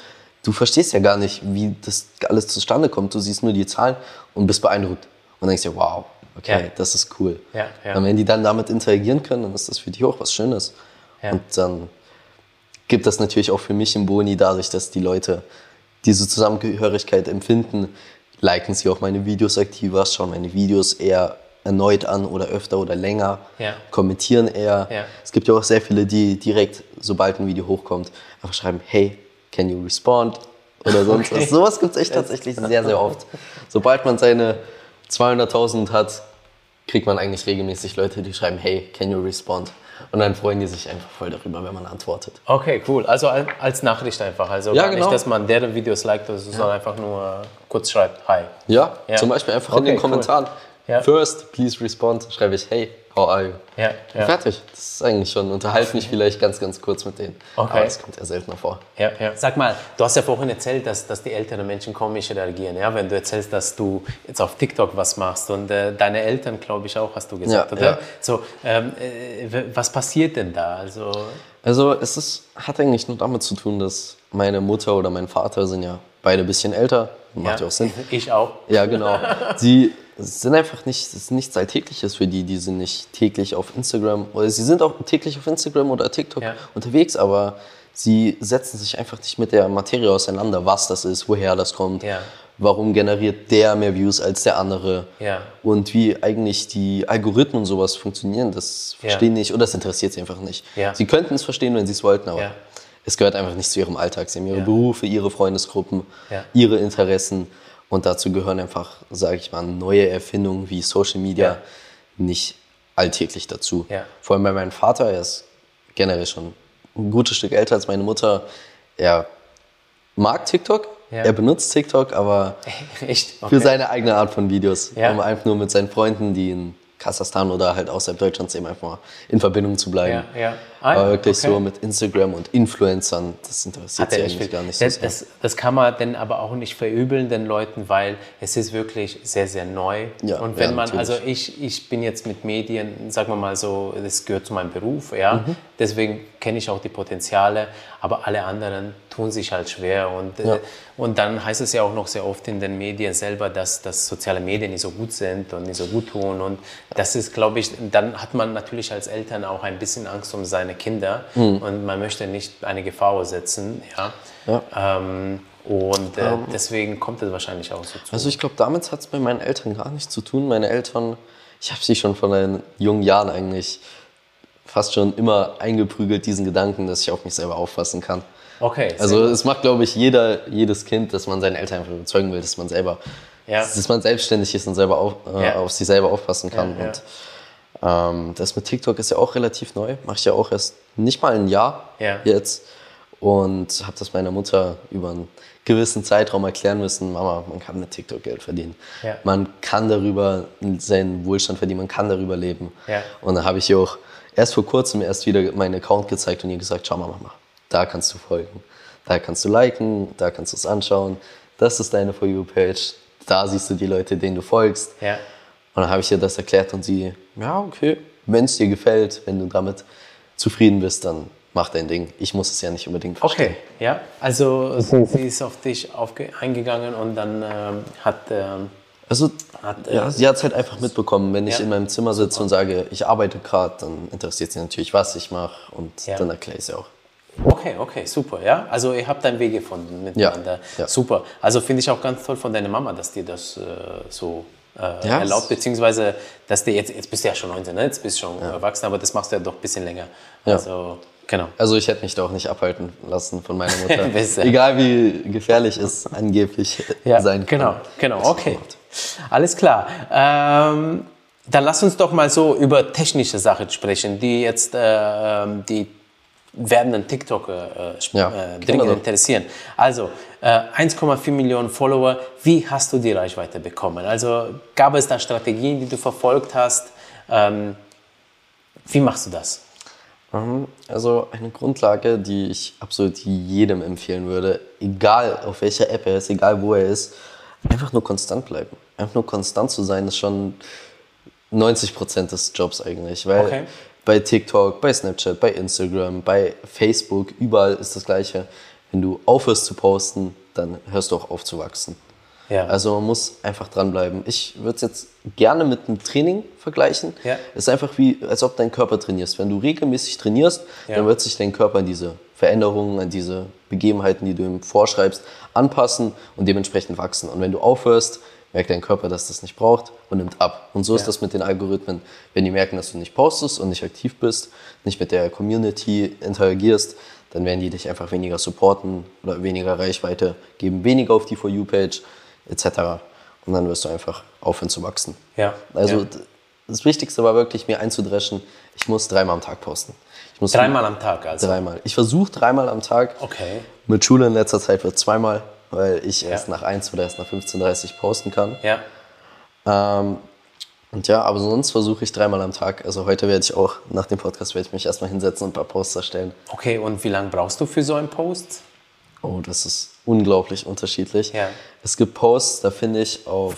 du verstehst ja gar nicht, wie das alles zustande kommt. Du siehst nur die Zahlen und bist beeindruckt und denkst dir, wow, okay, Ja. das ist cool. Ja, ja. Und wenn die dann damit interagieren können, dann ist das für die auch was Schönes. Und dann gibt das natürlich auch für mich im Boni dadurch, dass die Leute diese Zusammengehörigkeit empfinden, liken sie auch meine Videos aktiver, schauen meine Videos eher erneut an oder öfter oder länger, Ja. kommentieren eher. Ja. Es gibt ja auch sehr viele, die direkt, sobald ein Video hochkommt, einfach schreiben, hey, can you respond? Oder sonst Okay. was. Sowas gibt es echt tatsächlich sehr, sehr oft. Sobald man seine 200.000 hat, kriegt man eigentlich regelmäßig Leute, die schreiben, hey, can you respond? Und dann freuen die sich einfach voll darüber, wenn man antwortet. Okay, cool. Also al- als Nachricht einfach. Also Ja, gar genau. nicht, dass man deren Videos liked, sondern einfach nur kurz schreibt, hi. Ja, Ja. zum Beispiel einfach in Okay, den cool. Kommentaren. Ja. First, please respond, schreibe ich, hey, how are you? Ja, ja. Fertig. Das ist eigentlich schon. Unterhalte mich vielleicht ganz, ganz kurz mit denen. Okay. Aber das kommt ja seltener vor. Ja, ja. Sag mal, du hast ja vorhin erzählt, dass, dass die älteren Menschen komisch reagieren. Ja? Wenn du erzählst, dass du jetzt auf TikTok was machst und äh, deine Eltern, glaube ich, auch, hast du gesagt, Ja, oder? ja. So, ähm, äh, was passiert denn da? Also, Also es ist, hat eigentlich nur damit zu tun, dass meine Mutter oder mein Vater sind ja beide ein bisschen älter. Macht ja, auch Sinn. Ich auch. Ja, genau. Sie sind einfach nicht, es ist nichts Alltägliches für die. Die sind nicht täglich auf Instagram oder sie sind auch täglich auf Instagram oder TikTok Ja. unterwegs, aber sie setzen sich einfach nicht mit der Materie auseinander, was das ist, woher das kommt, Ja. warum generiert der mehr Views als der andere Ja. und wie eigentlich die Algorithmen und sowas funktionieren. Das verstehen nicht oder das interessiert sie einfach nicht. Sie könnten es verstehen, wenn sie es wollten, aber es gehört einfach nicht zu ihrem Alltag. Sie haben ihre. Berufe, ihre Freundesgruppen, ihre Interessen und dazu gehören einfach, sage ich mal, neue Erfindungen wie Social Media Ja. nicht alltäglich dazu. Ja. Vor allem bei meinem Vater, er ist generell schon ein gutes Stück älter als meine Mutter. Er mag TikTok, Ja. er benutzt TikTok, aber Echt? für Okay. seine eigene Art von Videos, um einfach nur mit seinen Freunden, die in Kasachstan oder halt außerhalb Deutschlands eben einfach mal in Verbindung zu bleiben. Ja, ja. Ah, Aber ja, wirklich okay. so mit Instagram und Influencern, das interessiert sie eigentlich gar nicht. das, so das, das kann man dann aber auch nicht verübeln den Leuten, weil es ist wirklich sehr, sehr neu. Ja, und wenn ja, man, natürlich. also ich, ich bin jetzt mit Medien, sagen wir mal so, das gehört zu meinem Beruf, ja. Mhm. Deswegen kenne ich auch die Potenziale, aber alle anderen tun sich halt schwer. Und, Ja. äh, und dann heißt es ja auch noch sehr oft in den Medien selber, dass, dass soziale Medien nicht so gut sind und nicht so gut tun. Und das ist, glaube ich, dann hat man natürlich als Eltern auch ein bisschen Angst um seine Kinder und man möchte nicht eine Gefahr aussetzen. Ja. Ja. Ähm, und äh, deswegen kommt es wahrscheinlich auch so zu. Also ich glaube, damit hat es bei meinen Eltern gar nichts zu tun. Meine Eltern, ich habe sie schon von den jungen Jahren eigentlich fast schon immer eingeprügelt, diesen Gedanken, dass ich auf mich selber aufpassen kann. okay, Also es macht, glaube ich, jeder, jedes Kind, dass man seinen Eltern einfach überzeugen will, dass man selber, Ja. dass man selbstständig ist und selber auf, äh, Ja. auf sich selber aufpassen kann. Ja. Und ähm, das mit TikTok ist ja auch relativ neu. Mache ich ja auch erst nicht mal ein Jahr Ja. jetzt. Und habe das meiner Mutter über einen gewissen Zeitraum erklären müssen, Mama, man kann mit TikTok Geld verdienen. Ja. Man kann darüber seinen Wohlstand verdienen, man kann darüber leben. Ja. Und dann habe ich ihr auch erst vor kurzem erst wieder meinen Account gezeigt und ihr gesagt, schau mal, Mama, da kannst du folgen, da kannst du liken, da kannst du es anschauen, das ist deine For You-Page, da siehst du die Leute, denen du folgst. Und dann habe ich ihr das erklärt und sie, ja, okay, wenn es dir gefällt, wenn du damit zufrieden bist, dann mach dein Ding. Ich muss es ja nicht unbedingt verstehen. Okay, ja. Also sie ist auf dich aufge eingegangen und dann ähm, hat ähm, Also, Hat, äh, ja, sie hat es halt einfach mitbekommen. Wenn ich Ja. in meinem Zimmer sitze und sage, ich arbeite gerade, dann interessiert sie natürlich, was ich mache und Ja. dann erkläre ich sie auch. Okay, okay, super, ja. Also ihr habt einen Weg gefunden miteinander. ja. Super. Also finde ich auch ganz toll von deiner Mama, dass dir das äh, so äh, Ja, erlaubt, beziehungsweise dass dir jetzt, jetzt bist du ja schon 19, ne? jetzt bist du schon erwachsen, aber das machst du ja doch ein bisschen länger. Ja. Also, genau. Also ich hätte mich da auch nicht abhalten lassen von meiner Mutter. Egal wie gefährlich es angeblich Ja, sein kann. genau, genau, okay. Alles klar. Ähm, dann lass uns doch mal so über technische Sachen sprechen, die jetzt äh, ähm, die werdenden TikToker äh, Ja, äh, dringend doch. interessieren. Also äh, 1,4 Millionen Follower. Wie hast du die Reichweite bekommen? Also gab es da Strategien, die du verfolgt hast? Ähm, wie machst du das? Mhm. Also eine Grundlage, die ich absolut jedem empfehlen würde, egal auf welcher App er ist, egal wo er ist, einfach nur konstant bleiben. Einfach nur konstant zu sein, ist schon 90 Prozent des Jobs eigentlich. Weil Okay. Bei TikTok, bei Snapchat, bei Instagram, bei Facebook, überall ist das Gleiche. Wenn du aufhörst zu posten, dann hörst du auch auf zu wachsen. Ja. Also man muss einfach dranbleiben. Ich würde es jetzt gerne mit einem Training vergleichen. Ja. Es ist einfach wie, als ob dein Körper trainierst. Wenn du regelmäßig trainierst, Ja. dann wird sich dein Körper an diese Veränderungen, an diese Begebenheiten, die du ihm vorschreibst, anpassen und dementsprechend wachsen. Und wenn du aufhörst, merkt dein Körper, dass das nicht braucht und nimmt ab. Und so ist Ja. das mit den Algorithmen. Wenn die merken, dass du nicht postest und nicht aktiv bist, nicht mit der Community interagierst, dann werden die dich einfach weniger supporten oder weniger Reichweite geben, weniger auf die For You-Page etc. Und dann wirst du einfach aufhören zu wachsen. Ja, Also ja. das Wichtigste war wirklich, mir einzudreschen, ich muss dreimal am Tag posten. Ich muss Dreimal am Tag also. Dreimal. Ich versuche dreimal am Tag. Okay. Mit Schule in letzter Zeit wird zweimal, weil ich Ja. erst nach 1 oder erst nach 15.30 Uhr posten kann. Ja. Ähm, und ja, aber sonst versuche ich dreimal am Tag. Also heute werde ich auch, nach dem Podcast werde ich mich erstmal hinsetzen und ein paar Posts erstellen. Okay, und wie lange brauchst du für so einen Post? Oh, das ist unglaublich unterschiedlich. Ja. Es gibt Posts, da finde ich auf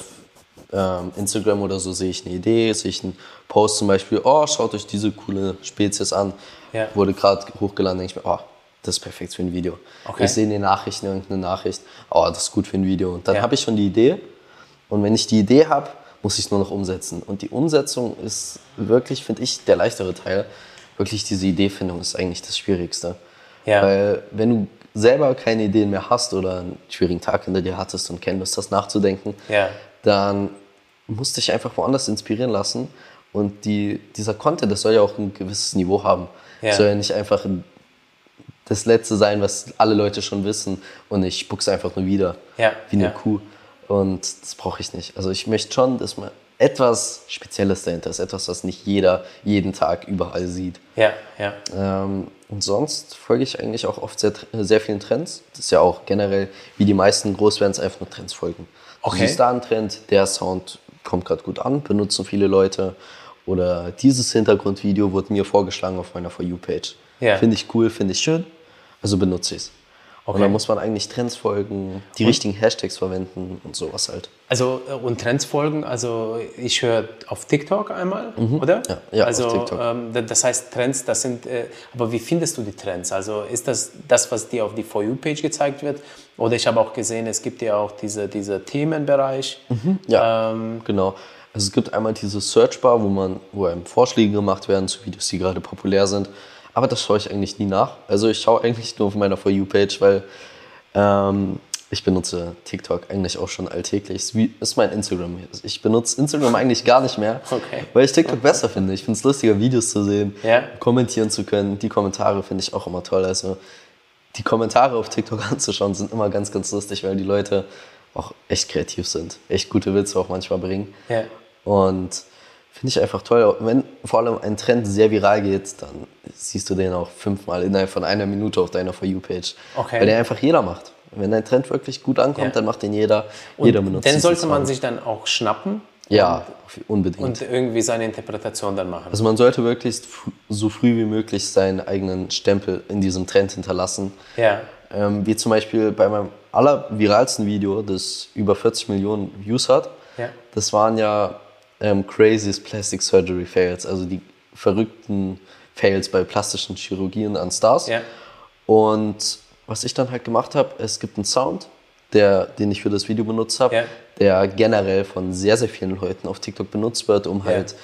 ähm, Instagram oder so, sehe ich eine Idee, sehe ich einen Post zum Beispiel, oh, schaut euch diese coole Spezies an. Ja. Wurde gerade hochgeladen, denke ich mir, oh, das ist perfekt für ein Video. Okay. Ich sehe in den Nachrichten irgendeine Nachricht, oh, das ist gut für ein Video. Und dann Ja. habe ich schon die Idee. Und wenn ich die Idee habe, muss ich es nur noch umsetzen. Und die Umsetzung ist wirklich, finde ich, der leichtere Teil. Wirklich diese Ideefindung ist eigentlich das Schwierigste. Ja. Weil wenn du selber keine Ideen mehr hast oder einen schwierigen Tag hinter dir hattest und keine Lust hast nachzudenken, Ja. dann musst du dich einfach woanders inspirieren lassen. Und die, dieser Content, das soll ja auch ein gewisses Niveau haben. Ja. Soll ja nicht einfach das Letzte sein, was alle Leute schon wissen und ich spuck's einfach nur wieder. Ja, Wie eine ja. Kuh. Und das brauche ich nicht. Also ich möchte schon, dass man etwas Spezielles dahinter ist. Etwas, was nicht jeder jeden Tag überall sieht. Ja, ja. Ähm, und sonst folge ich eigentlich auch oft sehr, sehr vielen Trends. Das ist ja auch generell, wie die meisten Großbands einfach nur Trends folgen. Okay. Du siehst da einen Trend, der Sound kommt gerade gut an, benutzen viele Leute. Oder dieses Hintergrundvideo wurde mir vorgeschlagen auf meiner For You-Page. Ja. Finde ich cool, finde ich schön, also benutze ich es. Okay. Und dann muss man eigentlich Trends folgen, die richtigen Hashtags verwenden und sowas halt. Also äh, und Trends folgen, also ich höre auf TikTok einmal, oder? Mhm. Ja, ja, auf also, TikTok. Ähm, da- das heißt Trends, das sind, äh, aber wie findest du die Trends? Also ist das das, was dir auf die For You-Page gezeigt wird? Oder ich habe auch gesehen, es gibt ja auch diese, diese Themenbereich. Ja, Ähm, genau. Also es gibt einmal diese Searchbar, wo man, wo einem Vorschläge gemacht werden zu Videos, die gerade populär sind. Aber das schaue ich eigentlich nie nach. Also ich schaue eigentlich nur auf meiner For You-Page, weil ähm, ich benutze TikTok eigentlich auch schon alltäglich. Ist, wie, ist mein Instagram. Ich benutze Instagram eigentlich gar nicht mehr, Okay. weil ich TikTok besser finde. Ich finde es lustiger, Videos zu sehen, Ja. kommentieren zu können. Die Kommentare finde ich auch immer toll. Also die Kommentare auf TikTok anzuschauen sind immer ganz, ganz lustig, weil die Leute auch echt kreativ sind, echt gute Witze auch manchmal bringen. Ja. Und finde ich einfach toll. Wenn vor allem ein Trend sehr viral geht, dann siehst du den auch fünfmal innerhalb von einer Minute auf deiner For You-Page. Okay. Weil der einfach jeder macht. Wenn ein Trend wirklich gut ankommt, Ja. dann macht den jeder. jeder benutzt Den sollte man sich dann auch schnappen Ja, unbedingt. und irgendwie seine Interpretation dann machen. Also man sollte wirklich so früh wie möglich seinen eigenen Stempel in diesem Trend hinterlassen. ja. Ähm, wie zum Beispiel bei meinem allerviralsten Video, das über 40 Millionen Views hat. Ja. Das waren ja ähm, craziest Plastic Surgery Fails, also die verrückten Fails bei plastischen Chirurgien an Stars. Ja. Und was ich dann halt gemacht habe, es gibt einen Sound, der, den ich für das Video benutzt habe, Ja. der generell von sehr, sehr vielen Leuten auf TikTok benutzt wird, um halt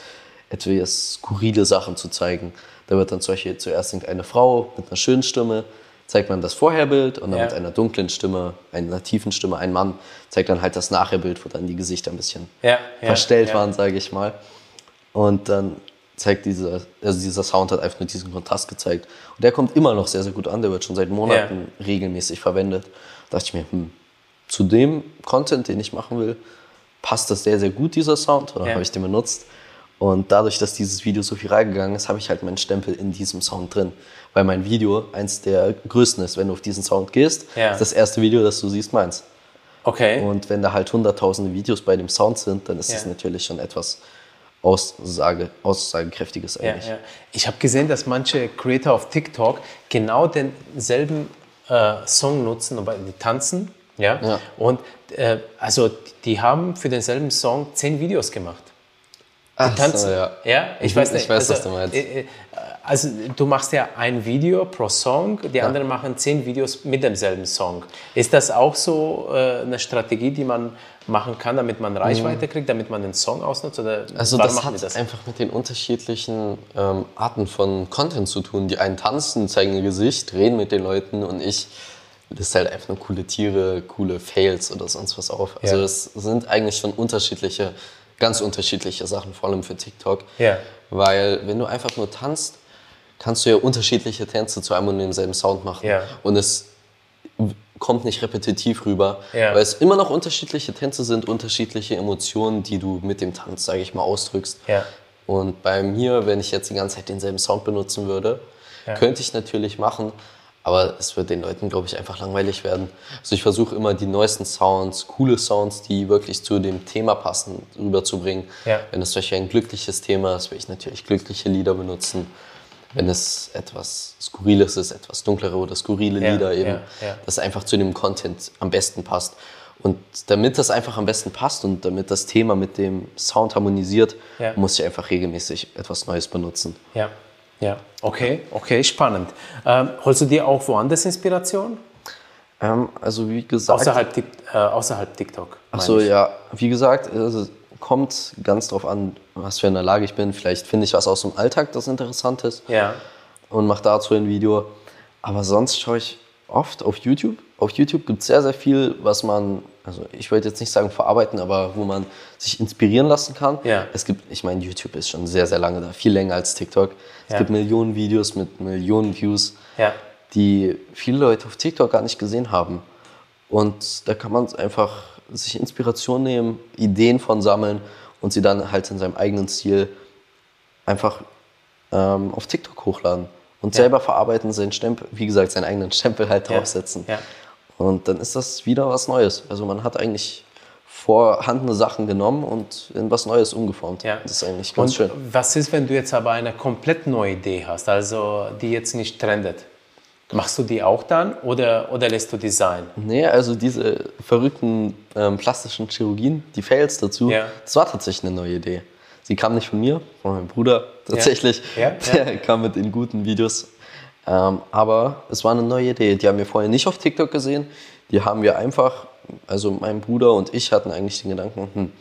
etwas skurrile Sachen zu zeigen. Da wird dann zum Beispiel zuerst eine Frau mit einer schönen Stimme, zeigt man das Vorherbild und dann Ja. mit einer dunklen Stimme, einer tiefen Stimme, ein Mann, zeigt dann halt das Nachherbild, wo dann die Gesichter ein bisschen Ja, verstellt waren, sage ich mal. Und dann zeigt dieser, also dieser Sound hat einfach nur diesen Kontrast gezeigt. Und der kommt immer noch sehr, sehr gut an. Der wird schon seit Monaten regelmäßig verwendet. Da dachte ich mir, hm, zu dem Content, den ich machen will, passt das sehr, sehr gut, dieser Sound. Und dann habe ich den benutzt. Und dadurch, dass dieses Video so viral gegangen ist, habe ich halt meinen Stempel in diesem Sound drin. Weil mein Video eins der größten ist. Wenn du auf diesen Sound gehst, Ja. ist das erste Video, das du siehst, meins. Okay. Und wenn da halt hunderttausende Videos bei dem Sound sind, dann ist das Ja. natürlich schon etwas Aussage, Aussagekräftiges eigentlich. ja. Ich habe gesehen, dass manche Creator auf TikTok genau denselben äh, Song nutzen, aber die tanzen. Ja. Und äh, also die haben für denselben Song zehn Videos gemacht. Ach Tanzen. so, ja. ja, ich weiß nicht. ich weiß, also, was du meinst. Also du machst ja ein Video pro Song, die anderen machen zehn Videos mit demselben Song. Ist das auch so äh, eine Strategie, die man machen kann, damit man Reichweite kriegt, damit man den Song ausnutzt? Oder Mhm. Also das hat das? einfach mit den unterschiedlichen ähm, Arten von Content zu tun. Die einen tanzen, zeigen ihr Gesicht, reden mit den Leuten und ich liste halt einfach nur coole Tiere, coole Fails oder sonst was auf. Also Ja. das sind eigentlich schon unterschiedliche, ganz unterschiedliche Sachen, vor allem für TikTok. Ja. Weil wenn du einfach nur tanzt, kannst du ja unterschiedliche Tänze zu einem und demselben Sound machen. Ja. Und es kommt nicht repetitiv rüber, Ja. weil es immer noch unterschiedliche Tänze sind, unterschiedliche Emotionen, die du mit dem Tanz, sage ich mal, ausdrückst. Ja. Und bei mir, wenn ich jetzt die ganze Zeit denselben Sound benutzen würde, könnte ich natürlich machen, aber es wird den Leuten, glaube ich, einfach langweilig werden. Also ich versuche immer die neuesten Sounds, coole Sounds, die wirklich zu dem Thema passen, rüberzubringen. Ja. Wenn es zum Beispiel ein glückliches Thema ist, will ich natürlich glückliche Lieder benutzen. Wenn es etwas Skurriles ist, etwas dunklere oder skurrile Ja, Lieder eben, ja, ja. das einfach zu dem Content am besten passt. Und damit das einfach am besten passt und damit das Thema mit dem Sound harmonisiert, Ja. muss ich einfach regelmäßig etwas Neues benutzen. Ja, ja, okay, okay, spannend. Ähm, holst du dir auch woanders Inspiration? Ähm, also wie gesagt, Außerhalb, äh, außerhalb TikTok? ach meine so, ich. ja, wie gesagt, also kommt ganz drauf an, was für eine Lage ich bin. Vielleicht finde ich was aus dem Alltag, das interessant ist. Ja, und mache dazu ein Video. Aber sonst schaue ich oft auf YouTube. Auf YouTube gibt es sehr, sehr viel, was man, also ich wollte jetzt nicht sagen verarbeiten, aber wo man sich inspirieren lassen kann. Ja. Es gibt, ich meine, YouTube ist schon sehr, sehr lange da, viel länger als TikTok. Es Ja. gibt Millionen Videos mit Millionen Views, ja, die viele Leute auf TikTok gar nicht gesehen haben. Und da kann man einfach sich Inspiration nehmen, Ideen von sammeln und sie dann halt in seinem eigenen Stil einfach ähm, auf TikTok hochladen und selber verarbeiten, seinen Stempel, wie gesagt, seinen eigenen Stempel halt Ja. draufsetzen. Ja. Und dann ist das wieder was Neues. Also man hat eigentlich vorhandene Sachen genommen und in was Neues umgeformt. Ja. Das ist eigentlich ganz Und schön. was ist, wenn du jetzt aber eine komplett neue Idee hast, also die jetzt nicht trendet? Machst du die auch dann oder, oder lässt du die sein? Nee, also diese verrückten ähm, plastischen Chirurgien, die Fails dazu, Ja. das war tatsächlich eine neue Idee. Sie kam nicht von mir, von meinem Bruder tatsächlich. Ja, Der kam mit den guten Videos. Ähm, aber es war eine neue Idee. Die haben wir vorher nicht auf TikTok gesehen. Die haben wir einfach, also mein Bruder und ich hatten eigentlich den Gedanken, hm,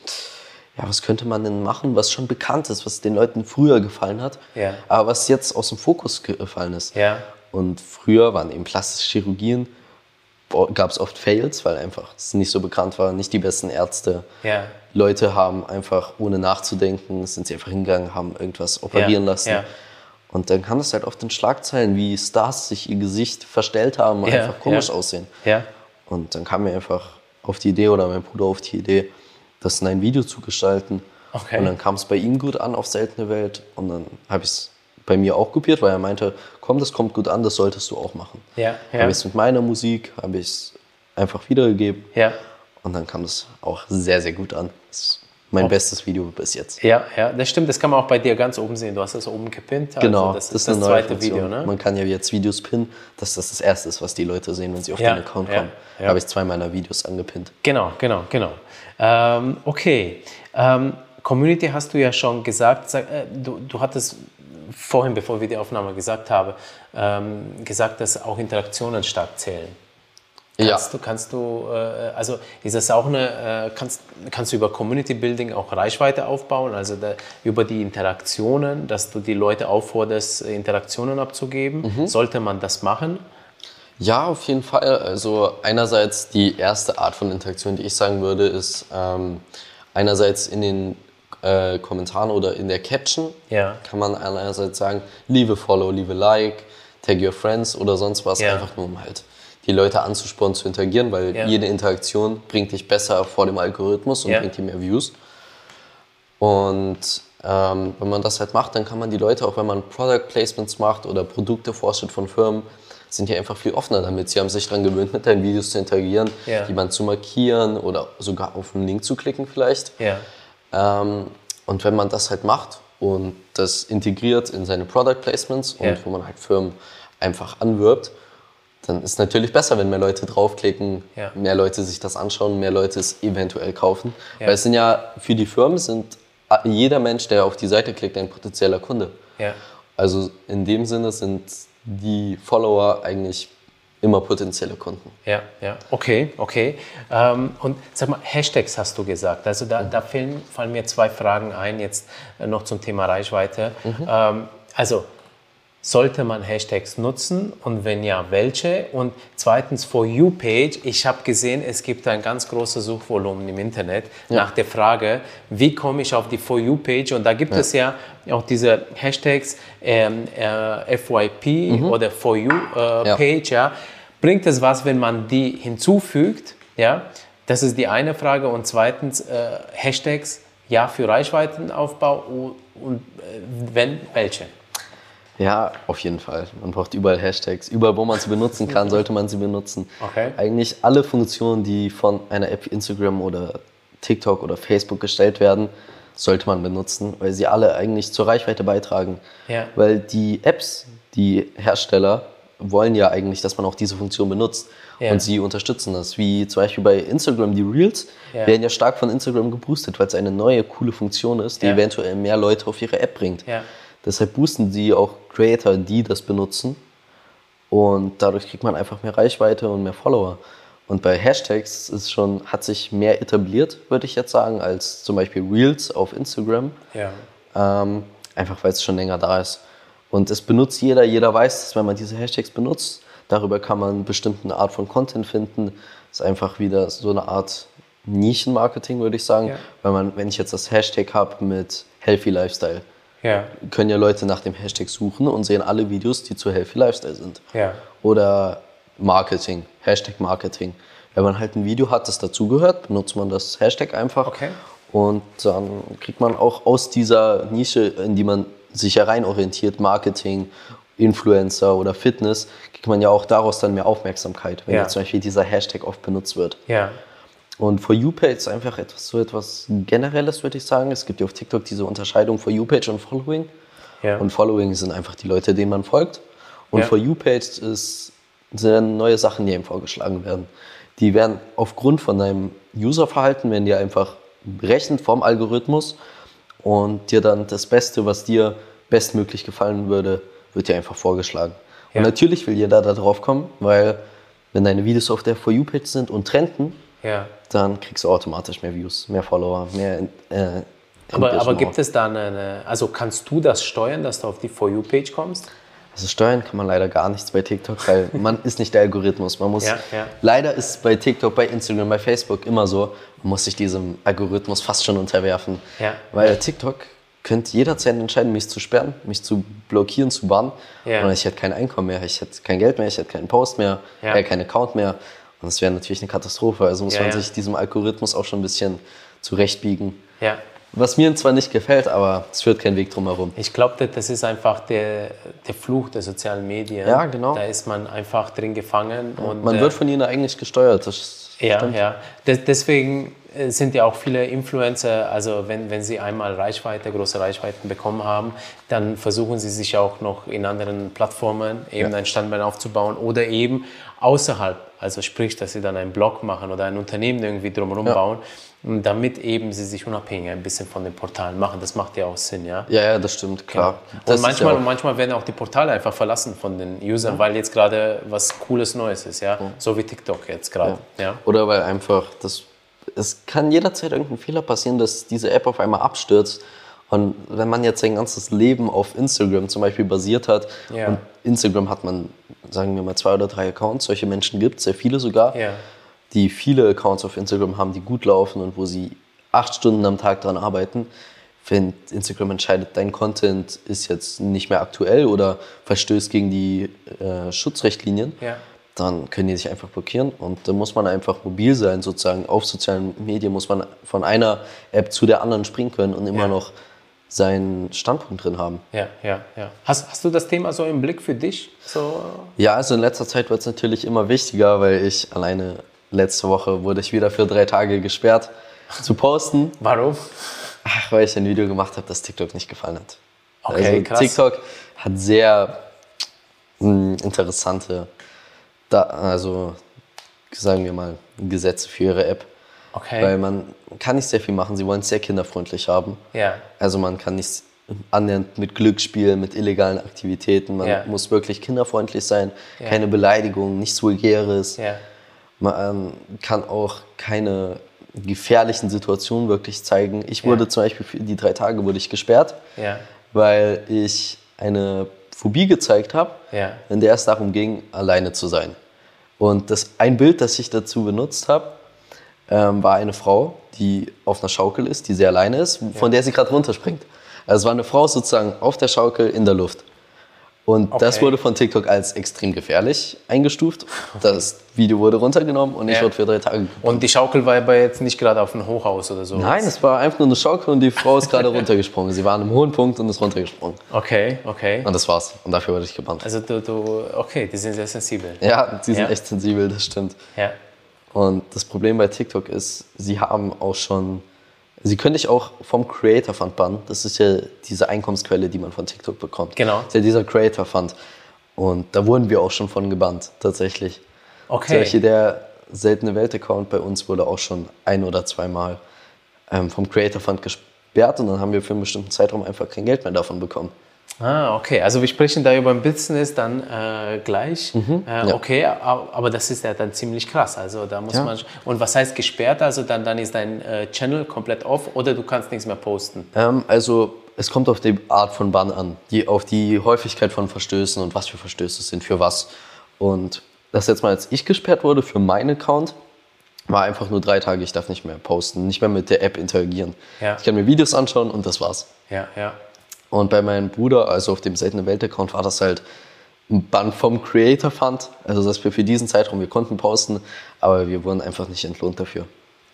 ja, was könnte man denn machen, was schon bekannt ist, was den Leuten früher gefallen hat, Ja. aber was jetzt aus dem Fokus gefallen ist. Ja. Und früher waren eben plastische Chirurgien, gab es oft Fails, weil einfach es nicht so bekannt war, nicht die besten Ärzte. Ja. Leute haben einfach, ohne nachzudenken, sind sie einfach hingegangen, haben irgendwas operieren Ja, lassen. ja. Und dann kam das halt oft in Schlagzeilen, wie Stars sich ihr Gesicht verstellt haben und einfach komisch aussehen. Und dann kam mir einfach auf die Idee oder mein Bruder auf die Idee, das in ein Video zu gestalten. Okay. Und dann kam es bei ihm gut an auf Seltene Welt und dann habe ich es bei mir auch kopiert, weil er meinte, komm, das kommt gut an, das solltest du auch machen. Ja, ja. Habe ich es mit meiner Musik, habe ich es einfach wiedergegeben Ja. und dann kam es auch sehr, sehr gut an. Das ist mein bestes Video bis jetzt. Ja, ja, das stimmt. Das kann man auch bei dir ganz oben sehen. Du hast das oben gepinnt. Also Genau, das ist das, neue zweite Funktion. Video, ne? Man kann ja jetzt Videos pinnen, dass das das erste ist, was die Leute sehen, wenn sie auf Ja, den Account ja, kommen. ja. Da habe ich zwei meiner Videos angepinnt. Genau, genau, genau. Ähm, okay. Ähm, Community hast du ja schon gesagt. Sag, äh, du, du hattest vorhin, bevor wir die Aufnahme gesagt haben, ähm, gesagt, dass auch Interaktionen stark zählen. Kannst ja. du, kannst du, äh, also ist das auch eine, äh, kannst, kannst du über Community Building auch Reichweite aufbauen, also da, über die Interaktionen, dass du die Leute aufforderst, Interaktionen abzugeben? Mhm. Sollte man das machen? Ja, auf jeden Fall. Also einerseits die erste Art von Interaktion, die ich sagen würde, ist ähm, einerseits in den äh, Kommentaren oder in der Caption ja. kann man einerseits sagen, liebe Follow, liebe Like, tag your friends oder sonst was, ja. einfach nur um halt die Leute anzuspornen zu interagieren, weil ja. jede Interaktion bringt dich besser vor dem Algorithmus und bringt dir mehr Views. Und ähm, wenn man das halt macht, dann kann man die Leute, auch wenn man Product Placements macht oder Produkte vorstellt von Firmen, sind die einfach viel offener damit. Sie haben sich daran gewöhnt, mit deinen Videos zu interagieren, ja. jemanden zu markieren oder sogar auf einen Link zu klicken vielleicht. Ja. Ähm, und wenn man das halt macht und das integriert in seine Product Placements und ja. wo man halt Firmen einfach anwirbt, dann ist es natürlich besser, wenn mehr Leute draufklicken, ja. mehr Leute sich das anschauen, mehr Leute es eventuell kaufen. Ja. Weil es sind ja für die Firmen sind jeder Mensch, der auf die Seite klickt, ein potenzieller Kunde. Ja. Also in dem Sinne sind die Follower eigentlich immer potenzielle Kunden. Ja, ja, okay, okay. Ähm, und sag mal, Hashtags hast du gesagt. Also da, da fallen, fallen mir zwei Fragen ein, jetzt äh, noch zum Thema Reichweite. Mhm. Ähm, also sollte man Hashtags nutzen und wenn ja, welche? Und zweitens, For You-Page. Ich habe gesehen, es gibt ein ganz großes Suchvolumen im Internet ja. nach der Frage, wie komme ich auf die For You-Page? Und da gibt ja. es ja auch diese Hashtags ähm, äh, FYP mhm. oder For You-Page. Äh, ja. ja. Bringt es was, wenn man die hinzufügt? Ja, das ist die eine Frage. Und zweitens, äh, Hashtags, ja, für Reichweitenaufbau und äh, wenn, welche? Ja, auf jeden Fall. Man braucht überall Hashtags. Überall, wo man sie benutzen kann, sollte man sie benutzen. Okay. Eigentlich alle Funktionen, die von einer App wie Instagram oder TikTok oder Facebook gestellt werden, sollte man benutzen, weil sie alle eigentlich zur Reichweite beitragen. Ja. Weil die Apps, die Hersteller, wollen ja eigentlich, dass man auch diese Funktion benutzt. Ja. Und sie unterstützen das. Wie zum Beispiel bei Instagram, die Reels ja. werden ja stark von Instagram geboostet, weil es eine neue, coole Funktion ist, die ja. eventuell mehr Leute auf ihre App bringt. Deshalb boosten sie auch Creator, die das benutzen. Und dadurch kriegt man einfach mehr Reichweite und mehr Follower. Und bei Hashtags ist schon, hat sich mehr etabliert, würde ich jetzt sagen, als zum Beispiel Reels auf Instagram. Ähm, einfach weil es schon länger da ist. Und es benutzt jeder, jeder weiß, dass wenn man diese Hashtags benutzt, darüber kann man bestimmte Art von Content finden. Das ist einfach wieder so eine Art Nischenmarketing, würde ich sagen. Ja. Weil man, wenn ich jetzt das Hashtag habe mit Healthy Lifestyle, ja. können ja Leute nach dem Hashtag suchen und sehen alle Videos, die zu Healthy Lifestyle sind. Ja. Oder Marketing, Hashtag Marketing. Wenn man halt ein Video hat, das dazugehört, benutzt man das Hashtag einfach. Okay. Und dann kriegt man auch aus dieser Nische, in die man sich hereinorientiert, Marketing, Influencer oder Fitness, kriegt man ja auch daraus dann mehr Aufmerksamkeit, wenn ja. zum Beispiel dieser Hashtag oft benutzt wird. Ja. Und For You-Page ist einfach etwas, so etwas Generelles, würde ich sagen. Es gibt ja auf TikTok diese Unterscheidung For You-Page und Following. Ja. Und Following sind einfach die Leute, denen man folgt. Und ja. For You-Page ist, sind neue Sachen, die einem vorgeschlagen werden. Die werden aufgrund von deinem Userverhalten, wenn dir einfach berechnet vom Algorithmus und dir dann das Beste, was dir bestmöglich gefallen würde, wird dir einfach vorgeschlagen. Ja. Und natürlich will jeder da drauf kommen, weil wenn deine Videos auf der For You-Page sind und trenden, ja. dann kriegst du automatisch mehr Views, mehr Follower, mehr. Äh, aber, aber gibt es da eine, also kannst du das steuern, dass du auf die For You-Page kommst? Also steuern kann man leider gar nichts bei TikTok, weil man ist nicht der Algorithmus. Man muss, ja, ja. Leider ist bei TikTok, bei Instagram, bei Facebook immer so, man muss sich diesem Algorithmus fast schon unterwerfen. Ja. Weil TikTok könnte jederzeit entscheiden, mich zu sperren, mich zu blockieren, zu bannen. Und ich hätte kein Einkommen mehr, ich hätte kein Geld mehr, ich hätte keinen Post mehr, äh, keinen Account mehr. Und das wäre natürlich eine Katastrophe. Also muss man sich diesem Algorithmus auch schon ein bisschen zurechtbiegen. Ja. Was mir zwar nicht gefällt, aber es führt kein Weg drum herum. Ich glaube, das ist einfach der, der Fluch der sozialen Medien. Ja, genau. Da ist man einfach drin gefangen. Und, man äh, wird von ihnen eigentlich gesteuert. ja, stimmt. ja. des, deswegen äh, sind ja auch viele Influencer, also wenn, wenn sie einmal Reichweite, große Reichweiten bekommen haben, dann versuchen sie sich auch noch in anderen Plattformen eben Ja. ein Standbein aufzubauen oder eben außerhalb, also sprich, dass sie dann einen Blog machen oder ein Unternehmen irgendwie drumherum Ja. bauen, damit eben sie sich unabhängig ein bisschen von den Portalen machen. Das macht ja auch Sinn, ja. Ja, ja, das stimmt, klar. Und Das ist manchmal, ja manchmal werden auch die Portale einfach verlassen von den Usern, weil jetzt gerade was Cooles Neues ist, ja. So wie TikTok jetzt gerade. Ja. Oder weil einfach das. Es kann jederzeit irgendein Fehler passieren, dass diese App auf einmal abstürzt. Und wenn man jetzt sein ganzes Leben auf Instagram zum Beispiel basiert hat, Ja. und Instagram hat man, sagen wir mal, zwei oder drei Accounts, solche Menschen gibt es, sehr viele sogar, Ja. Die viele Accounts auf Instagram haben, die gut laufen und wo sie acht Stunden am Tag dran arbeiten. Wenn Instagram entscheidet, dein Content ist jetzt nicht mehr aktuell oder verstößt gegen die äh, Schutzrichtlinien, Ja. dann können die sich einfach blockieren und da muss man einfach mobil sein, sozusagen auf sozialen Medien muss man von einer App zu der anderen springen können und immer Ja. noch seinen Standpunkt drin haben. Ja, ja, ja. Hast, hast du das Thema so im Blick für dich? So, Ja, also in letzter Zeit wird es natürlich immer wichtiger, weil ich alleine letzte Woche wurde ich wieder für drei Tage gesperrt zu posten, warum? ach, weil ich ein Video gemacht habe, das TikTok nicht gefallen hat. Okay, also krass. TikTok hat sehr mh, interessante, da, also sagen wir mal, Gesetze für ihre App. Okay. Weil man kann nicht sehr viel machen. Sie wollen es sehr kinderfreundlich haben. Ja. Also man kann nicht annähernd mit Glücksspielen, mit illegalen Aktivitäten. Man Ja. muss wirklich kinderfreundlich sein. Ja. Keine Beleidigung, nichts Vulgäres. Ja. Man kann auch keine gefährlichen Situationen wirklich zeigen. Ich wurde Ja. zum Beispiel für die drei Tage wurde ich gesperrt, Ja. weil ich eine Phobie gezeigt habe, Ja. in der es darum ging, alleine zu sein. Und das ein Bild, das ich dazu benutzt habe, ähm, war eine Frau, die auf einer Schaukel ist, die sehr alleine ist, von der sie gerade runterspringt. Also es war eine Frau sozusagen auf der Schaukel in der Luft. Und das Okay. wurde von TikTok als extrem gefährlich eingestuft. Das Video wurde runtergenommen und ich Ja. wurde für drei Tage. Und die Schaukel war aber jetzt nicht gerade auf dem Hochhaus oder so. Nein, es war einfach nur eine Schaukel und die Frau ist gerade runtergesprungen. Sie war an einem hohen Punkt und ist runtergesprungen. Okay, okay. Und das war's. Und dafür wurde ich gebannt. Also du, du, okay, die sind sehr sensibel. Ja, die sind Ja. echt sensibel, das stimmt. Ja. Und das Problem bei TikTok ist, sie haben auch schon, sie können dich auch vom Creator Fund bannen. Das ist ja diese Einkommensquelle, die man von TikTok bekommt. Genau. Das ist ja dieser Creator Fund. Und da wurden wir auch schon von gebannt, tatsächlich. Okay. Solche der seltene Welt-Account bei uns wurde auch schon ein oder zweimal ähm, vom Creator Fund gesperrt und dann haben wir für einen bestimmten Zeitraum einfach kein Geld mehr davon bekommen. Ah, okay. Also wir sprechen da über ein Business dann äh, gleich. äh, Mhm. ja. Okay, aber das ist ja dann ziemlich krass. Also da muss Ja. man. Und was heißt gesperrt? Also dann, dann ist dein äh, Channel komplett off oder du kannst nichts mehr posten. Ähm, also es kommt auf die Art von Bann an, die, auf die Häufigkeit von Verstößen und was für Verstöße es sind, für was. Und das jetzt mal, als ich gesperrt wurde für meinen Account, war einfach nur drei Tage, ich darf nicht mehr posten, nicht mehr mit der App interagieren. Ja. Ich kann mir Videos anschauen und das war's. Ja, ja. Und bei meinem Bruder, also auf dem Seltene Welt-Account, war das halt ein Bann vom Creator Fund. Also dass wir für diesen Zeitraum, wir konnten posten, aber wir wurden einfach nicht entlohnt dafür.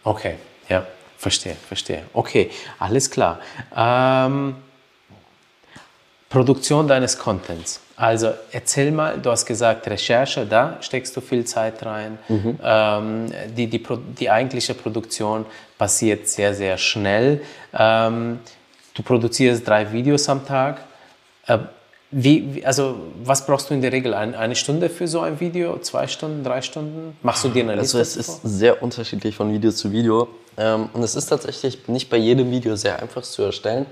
Okay, ja, verstehe, verstehe. Okay, alles klar. Ähm, Produktion deines Contents. Also erzähl mal, du hast gesagt Recherche, da steckst du viel Zeit rein. Ähm, die, die, die eigentliche Produktion passiert sehr, sehr schnell. Ähm, du produzierst drei Videos am Tag. Äh, wie, also was brauchst du in der Regel? Ein, eine Stunde für so ein Video? Zwei Stunden? Drei Stunden? Machst du dir eine Also Liste? es davor? ist sehr unterschiedlich von Video zu Video. Ähm, und es ist tatsächlich nicht bei jedem Video sehr einfach zu erstellen,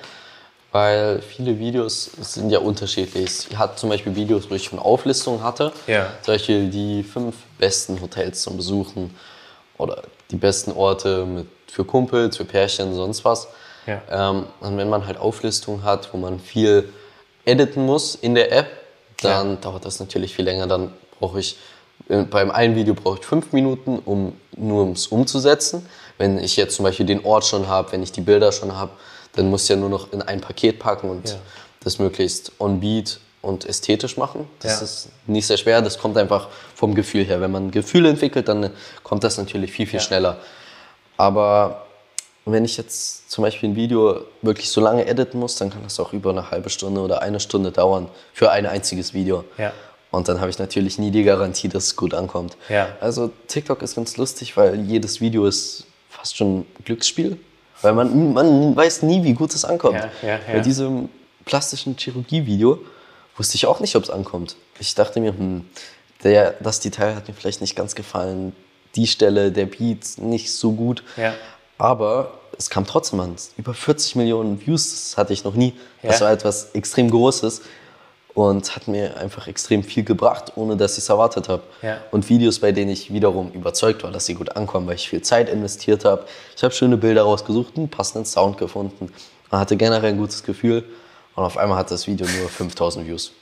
weil viele Videos sind ja unterschiedlich. Ich hatte zum Beispiel Videos, wo ich schon Auflistungen hatte. Ja. Zum Beispiel die fünf besten Hotels zum Besuchen oder die besten Orte mit, für Kumpels, für Pärchen, sonst was. Ja. Ähm, und wenn man halt Auflistungen hat, wo man viel editen muss in der App, dann dauert das natürlich viel länger. Dann brauche ich, äh, beim einen Video brauche ich fünf Minuten, um nur um es umzusetzen. Wenn ich jetzt zum Beispiel den Ort schon habe, wenn ich die Bilder schon habe, dann muss ich ja nur noch in ein Paket packen und Ja. das möglichst on beat und ästhetisch machen. Das Ja. ist nicht sehr schwer, das kommt einfach vom Gefühl her. Wenn man ein Gefühl entwickelt, dann kommt das natürlich viel, viel Ja. schneller. Aber wenn ich jetzt zum Beispiel ein Video wirklich so lange editen muss, dann kann das auch über eine halbe Stunde oder eine Stunde dauern für ein einziges Video. Ja. Und dann habe ich natürlich nie die Garantie, dass es gut ankommt. Ja. Also TikTok ist ganz lustig, weil jedes Video ist fast schon ein Glücksspiel. Weil man, man weiß nie, wie gut es ankommt. Ja. Bei diesem plastischen Chirurgie-Video wusste ich auch nicht, ob es ankommt. Ich dachte mir, hm, der, das Detail hat mir vielleicht nicht ganz gefallen. Die Stelle, der Beat nicht so gut. Aber es kam trotzdem an. Über 40 Millionen Views, das hatte ich noch nie. Das Ja. war etwas extrem Großes und hat mir einfach extrem viel gebracht, ohne dass ich es erwartet habe. Ja. Und Videos, bei denen ich wiederum überzeugt war, dass sie gut ankommen, weil ich viel Zeit investiert habe. Ich habe schöne Bilder rausgesucht, einen passenden Sound gefunden. Man hatte generell ein gutes Gefühl und auf einmal hat das Video nur 5000 Views.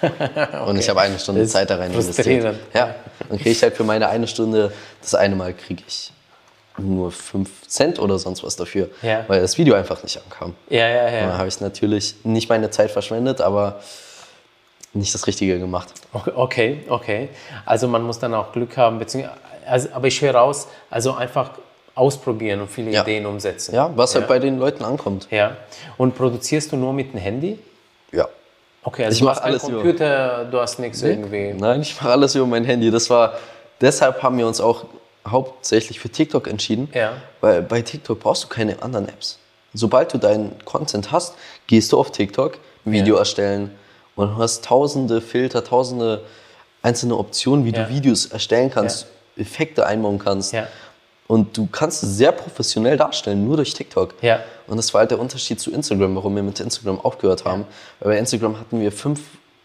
Und ich habe eine Stunde Das Zeit da rein investiert. Ja, dann kriege ich halt für meine eine Stunde, das eine Mal kriege ich nur 5 Cent oder sonst was dafür, Ja. weil das Video einfach nicht ankam. Ja, ja, ja. habe ich natürlich nicht meine Zeit verschwendet, aber nicht das Richtige gemacht. Okay, okay. Also man muss dann auch Glück haben, beziehungsweise, also, aber ich höre raus, also einfach ausprobieren und viele Ja. Ideen umsetzen. Ja, was halt bei den Leuten ankommt. Ja. Und produzierst du nur mit dem Handy? Ja. Okay, also Ich du mach hast keinen alles über- Computer, du hast nichts irgendwie. Nein, ich mache alles über mein Handy. Das war, deshalb haben wir uns auch hauptsächlich für TikTok entschieden. Ja. Weil bei TikTok brauchst du keine anderen Apps. Sobald du deinen Content hast, gehst du auf TikTok, Video Ja. erstellen und hast tausende Filter, tausende einzelne Optionen, wie Ja. du Videos erstellen kannst, Effekte einbauen kannst. Und du kannst es sehr professionell darstellen, nur durch TikTok. Ja. Und das war halt der Unterschied zu Instagram, warum wir mit Instagram aufgehört haben. Weil bei Instagram hatten wir fünf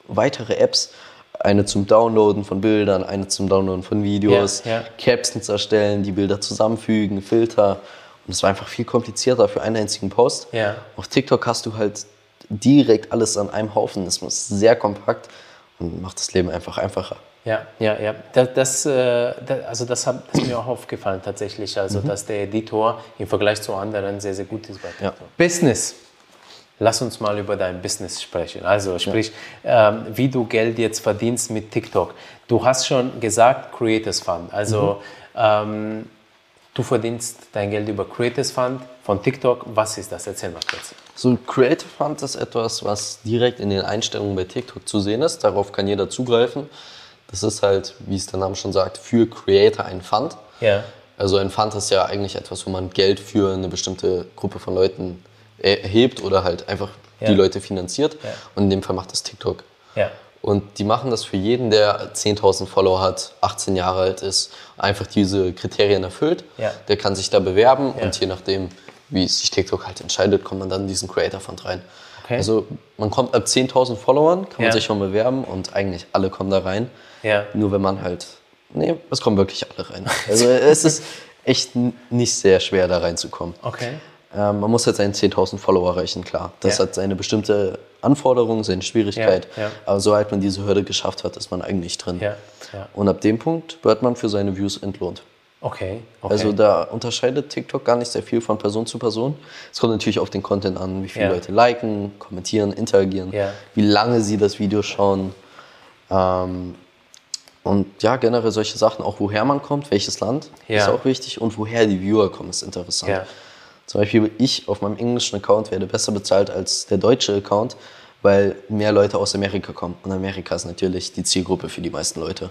weitere Apps. Eine zum Downloaden von Bildern, eine zum Downloaden von Videos, Ja, ja. Captions erstellen, die Bilder zusammenfügen, Filter. Und es war einfach viel komplizierter für einen einzigen Post. Ja. Auf TikTok hast du halt direkt alles an einem Haufen. Es ist sehr kompakt und macht das Leben einfach einfacher. Ja, ja, ja. Das, das, äh, das, also das, hat, das ist mir auch aufgefallen tatsächlich, also dass der Editor im Vergleich zu anderen sehr, sehr gut ist bei. TikTok. Business. Lass uns mal über dein Business sprechen. Also sprich, ähm, wie du Geld jetzt verdienst mit TikTok. Du hast schon gesagt, Creators Fund. Also ähm, du verdienst dein Geld über Creators Fund von TikTok. Was ist das? Erzähl mal kurz. So Creative Fund ist etwas, was direkt in den Einstellungen bei TikTok zu sehen ist. Darauf kann jeder zugreifen. Das ist halt, wie es der Name schon sagt, für Creator ein Fund. Ja. Also ein Fund ist ja eigentlich etwas, wo man Geld für eine bestimmte Gruppe von Leuten erhebt oder halt einfach Ja. die Leute finanziert. Ja. Und in dem Fall macht das TikTok. Ja. Und die machen das für jeden, der 10.000 Follower hat, 18 Jahre alt ist, einfach diese Kriterien erfüllt. Der kann sich da bewerben und je nachdem, wie sich TikTok halt entscheidet, kommt man dann in diesen Creator Fund rein. Okay. Also man kommt ab 10.000 Followern, kann man sich schon bewerben und eigentlich alle kommen da rein. Nur wenn man halt, nee, es kommen wirklich alle rein. Also es ist echt nicht sehr schwer da reinzukommen. Okay. Ähm, man muss halt seine 10.000 Follower erreichen, klar. Das Ja. hat seine bestimmte Anforderung, seine Schwierigkeit. Ja, ja. Aber sobald man diese Hürde geschafft hat, ist man eigentlich drin. Und ab dem Punkt wird man für seine Views entlohnt. Okay. okay. Also da unterscheidet TikTok gar nicht sehr viel von Person zu Person. Es kommt natürlich auf den Content an, wie viele. Leute liken, kommentieren, interagieren, wie lange sie das Video schauen. Ähm, und ja, generell solche Sachen, auch woher man kommt, welches Land, ist auch wichtig und woher die Viewer kommen, ist interessant. Ja. Zum Beispiel ich auf meinem englischen Account werde besser bezahlt als der deutsche Account, weil mehr Leute aus Amerika kommen. Und Amerika ist natürlich die Zielgruppe für die meisten Leute.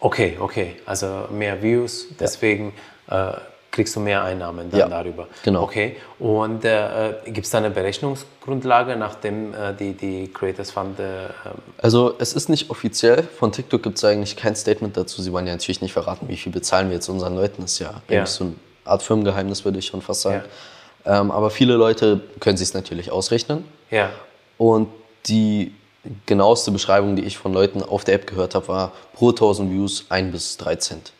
Okay, okay. Also mehr Views, deswegen äh, kriegst du mehr Einnahmen dann Ja, darüber. genau. Okay. Und äh, gibt es da eine Berechnungsgrundlage, nachdem äh, die, die Creators Fund. Äh, ähm, Also es ist nicht offiziell, von TikTok gibt es eigentlich kein Statement dazu. Sie wollen ja natürlich nicht verraten, wie viel bezahlen wir jetzt unseren Leuten. Das ist ja, Ja. so eine Art Firmengeheimnis, würde ich schon fast sagen. Ähm, aber viele Leute können sich es natürlich ausrechnen. ja. Und die genaueste Beschreibung, die ich von Leuten auf der App gehört habe, war pro 1000 Views 1 bis 3 Cent.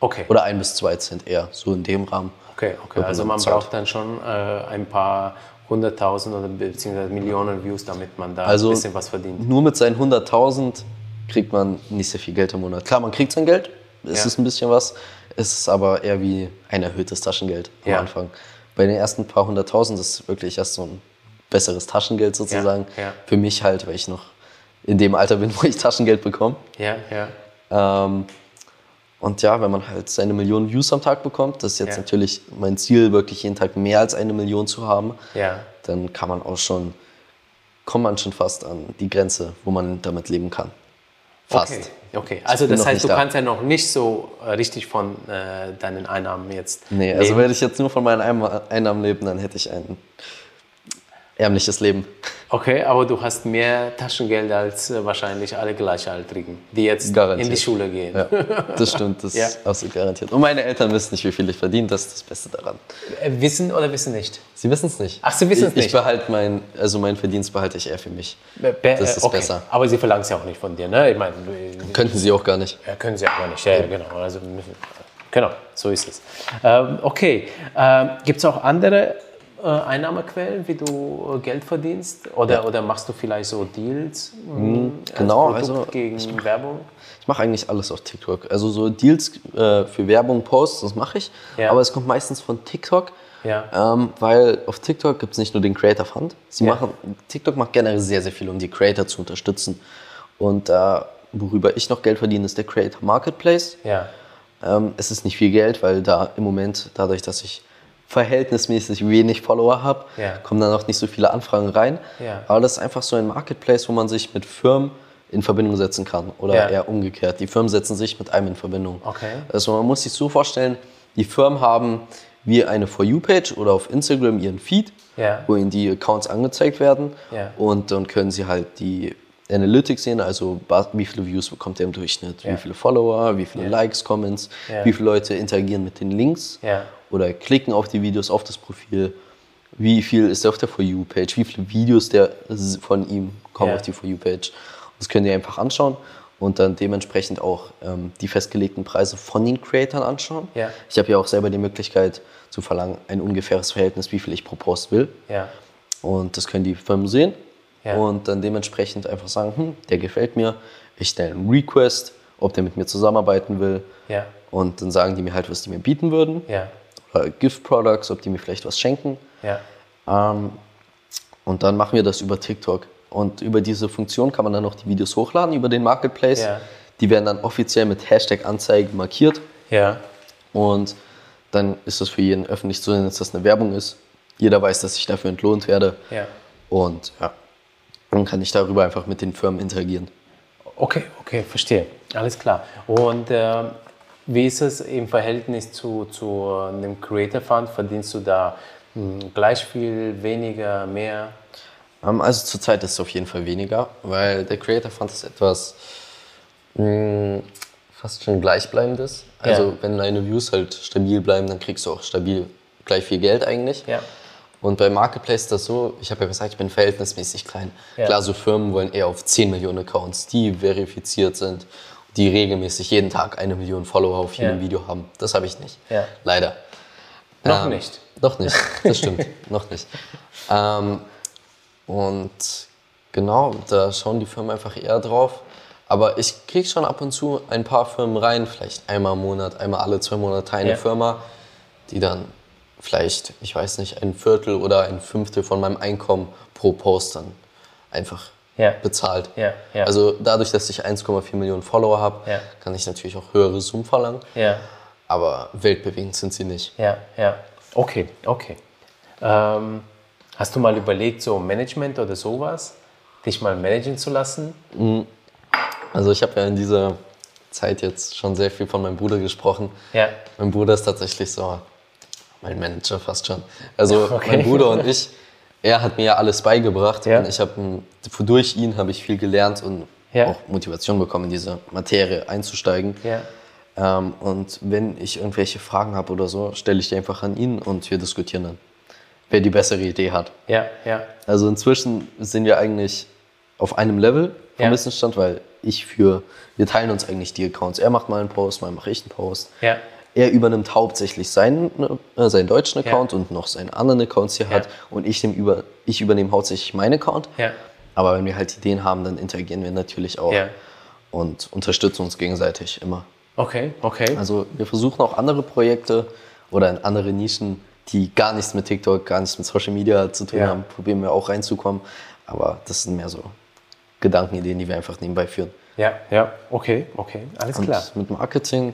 Okay. Oder 1 bis 2 Cent eher, so in dem Rahmen. okay, okay. Also man braucht dann schon äh, ein paar hunderttausend oder beziehungsweise Millionen Views, damit man da Also ein bisschen was verdient. nur mit seinen 100.000 kriegt man nicht sehr viel Geld im Monat. Klar, man kriegt sein Geld, es Ja. ist ein bisschen was, es ist aber eher wie ein erhöhtes Taschengeld am Ja. Anfang. Bei den ersten paar hunderttausend ist es wirklich erst so ein besseres Taschengeld sozusagen. ja. Für mich halt, weil ich noch in dem Alter bin, wo ich Taschengeld bekomme. Ja, ja. Ähm, und ja, wenn man halt seine Millionen Views am Tag bekommt, das ist jetzt Ja. natürlich mein Ziel, wirklich jeden Tag mehr als eine Million zu haben, Ja. dann kann man auch schon, kommt man schon fast an die Grenze, wo man damit leben kann. Fast. Okay, okay. also das heißt, du da. kannst ja noch nicht so äh, richtig von äh, deinen Einnahmen jetzt Nee, also leben. wenn ich jetzt nur von meinen Einnahmen leben, dann hätte ich ein ärmliches Leben. Okay, aber du hast mehr Taschengeld als äh, wahrscheinlich alle Gleichaltrigen, die jetzt Garantiert. in die Schule gehen. Ja, das stimmt, das Ja. ist absolut garantiert. Und meine Eltern wissen nicht, wie viel ich verdiene, das ist das Beste daran. Äh, Wissen oder wissen nicht? Sie wissen es nicht. Ach, sie ich, Ich nicht. behalte mein, also meinen Verdienst behalte ich eher für mich. Be- Das ist okay. besser. Aber sie verlangen es ja auch nicht von dir, ne? Ich meine, Könnten Sie auch gar nicht. Ja, können sie aber nicht. Ja, genau. Also, genau, so ist es. Ähm, okay. Ähm, Gibt es auch andere äh, Einnahmequellen, wie du äh, Geld verdienst? Oder, oder machst du vielleicht so Deals? mh, als genau, Produkt also gegen Werbung? Ich mache eigentlich alles auf TikTok. Also so Deals äh, für Werbung, Posts, das mache ich. Ja. Aber es kommt meistens von TikTok. Ja. Ähm, weil auf TikTok gibt es nicht nur den Creator Fund. Sie Ja. machen, TikTok macht generell sehr, sehr viel, um die Creator zu unterstützen. Und äh, worüber ich noch Geld verdiene, ist der Creator Marketplace. Ja. Ähm, es ist nicht viel Geld, weil da im Moment, dadurch, dass ich verhältnismäßig wenig Follower habe, Ja. kommen dann auch nicht so viele Anfragen rein. Ja. Aber das ist einfach so ein Marketplace, wo man sich mit Firmen in Verbindung setzen kann. Oder Ja. eher umgekehrt. Die Firmen setzen sich mit einem in Verbindung. Okay. Also man muss sich so vorstellen, die Firmen haben wie eine For You-Page oder auf Instagram ihren Feed, wo ihnen die Accounts angezeigt werden. Und dann können sie halt die Analytics sehen, also wie viele Views bekommt er im Durchschnitt, wie viele Follower, wie viele. Likes, Comments, wie viele Leute interagieren mit den Links. Oder klicken auf die Videos, auf das Profil, wie viel ist er auf der For You-Page, wie viele Videos der von ihm kommen Ja. auf die For You-Page. Das könnt ihr einfach anschauen und dann dementsprechend auch ähm, die festgelegten Preise von den Creatoren anschauen. Ja. Ich habe ja auch selber die Möglichkeit zu verlangen, ein ungefähres Verhältnis, wie viel ich pro Post will. Ja. Und das können die Firmen sehen Ja. und dann dementsprechend einfach sagen, hm, der gefällt mir, ich stelle einen Request, ob der mit mir zusammenarbeiten will. Und dann sagen die mir halt, was die mir bieten würden. Ja. Oder Gift Products, ob die mir vielleicht was schenken. Ja. Ähm, und dann machen wir das über TikTok. Und über diese Funktion kann man dann noch die Videos hochladen über den Marketplace. Ja. Die werden dann offiziell mit Hashtag Anzeige markiert. Ja. Und dann ist das für jeden öffentlich zu sehen, dass das eine Werbung ist. Jeder weiß, dass ich dafür entlohnt werde. Ja. Und ja, dann kann ich darüber einfach mit den Firmen interagieren. Okay, okay, verstehe. Alles klar. Und äh, wie ist es im Verhältnis zu, zu einem Creator Fund? Verdienst du da mh, gleich viel, weniger, mehr? Ähm, also zurzeit ist es auf jeden Fall weniger, weil der Creator Fund ist etwas mh, fast schon gleichbleibendes. Also Ja. wenn deine Views halt stabil bleiben, dann kriegst du auch stabil gleich viel Geld eigentlich. Ja. Und bei Marketplace ist das so, ich habe ja gesagt, ich bin verhältnismäßig klein. Ja. Klar, so Firmen wollen eher auf 10 Millionen Accounts, die verifiziert sind, die regelmäßig jeden Tag eine Million Follower auf jedem Ja. Video haben. Das habe ich nicht. Ja. Leider. Noch Ähm, nicht. Noch nicht, das stimmt, noch nicht. Ähm, und genau, da schauen die Firmen einfach eher drauf. Aber ich kriege schon ab und zu ein paar Firmen rein, vielleicht einmal im Monat, einmal alle zwei Monate eine Ja. Firma, die dann vielleicht, ich weiß nicht, ein Viertel oder ein Fünftel von meinem Einkommen pro Post dann einfach Ja. bezahlt. Ja, ja. Also dadurch, dass ich 1,4 Millionen Follower habe, Ja. kann ich natürlich auch höhere Summen verlangen. Ja. Aber weltbewegend sind sie nicht. Ja, ja. Okay, okay. Ähm, hast du mal überlegt, so Management oder sowas, dich mal managen zu lassen? Also ich habe ja in dieser Zeit jetzt schon sehr viel von meinem Bruder gesprochen. Ja. Mein Bruder ist tatsächlich so mein Manager fast schon. Also Okay. mein Bruder und ich, er hat mir ja alles beigebracht Ja. und ich habe durch ihn habe ich viel gelernt und Ja. auch Motivation bekommen, in diese Materie einzusteigen. Ja. Ähm, und wenn ich irgendwelche Fragen habe oder so, stelle ich die einfach an ihn und wir diskutieren dann, wer die bessere Idee hat. Ja, ja. Also inzwischen sind wir eigentlich auf einem Level vom. Wissensstand, weil ich für, wir teilen uns eigentlich die Accounts. Er macht mal einen Post, mal mache ich einen Post. Ja. Er übernimmt hauptsächlich seinen, äh, seinen deutschen Ja. Account und noch seinen anderen Accounts hier Ja. hat. Und ich, über, ich übernehme hauptsächlich meinen Account. Ja. Aber wenn wir halt Ideen haben, dann interagieren wir natürlich auch Ja. und unterstützen uns gegenseitig immer. Okay, okay. Also wir versuchen auch andere Projekte oder in andere Nischen, die gar nichts mit TikTok, gar nichts mit Social Media zu tun Ja. haben, probieren wir auch reinzukommen. Aber das sind mehr so Gedankenideen, die wir einfach nebenbei führen. Ja, ja. Okay, okay. Alles Und klar. mit Marketing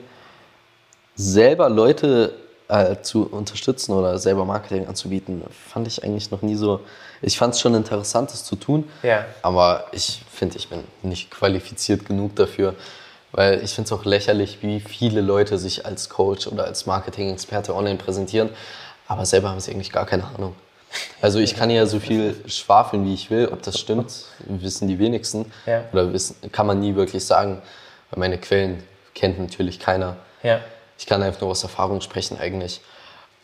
selber Leute äh, zu unterstützen oder selber Marketing anzubieten, fand ich eigentlich noch nie so. Ich fand es schon interessant, das zu tun, Ja. aber ich finde, ich bin nicht qualifiziert genug dafür, weil ich finde es auch lächerlich, wie viele Leute sich als Coach oder als Marketing-Experte online präsentieren, aber selber haben sie eigentlich gar keine Ahnung. Also ich kann ja so viel schwafeln, wie ich will. Ob das stimmt, wissen die wenigsten. Ja. Oder wissen, kann man nie wirklich sagen, weil meine Quellen kennt natürlich keiner. Ja. Ich kann einfach nur aus Erfahrung sprechen eigentlich.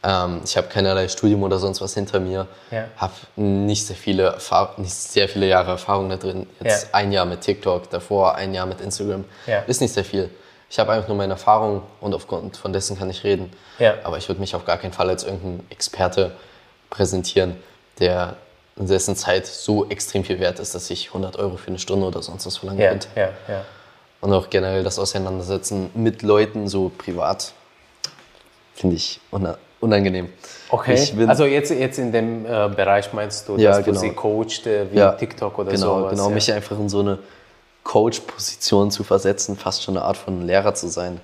Ähm, ich habe keinerlei Studium oder sonst was hinter mir. Ja. Habe nicht sehr viele Erfahr nicht sehr viele Jahre Erfahrung da drin. Jetzt Ja. ein Jahr mit TikTok, davor ein Jahr mit Instagram. Ja. Ist nicht sehr viel. Ich habe einfach nur meine Erfahrung und aufgrund von dessen kann ich reden. Aber ich würde mich auf gar keinen Fall als irgendein Experte präsentieren, der in dessen Zeit so extrem viel wert ist, dass ich 100 Euro für eine Stunde oder sonst was verlangen könnte. Und auch generell das Auseinandersetzen mit Leuten so privat finde ich una- unangenehm. Okay. Also jetzt, jetzt in dem äh, Bereich meinst du, Ja, dass du genau. sie coacht, äh, wie ja, TikTok oder genau, sowas? Genau, ja. mich einfach in so eine Coach-Position zu versetzen, fast schon eine Art von Lehrer zu sein.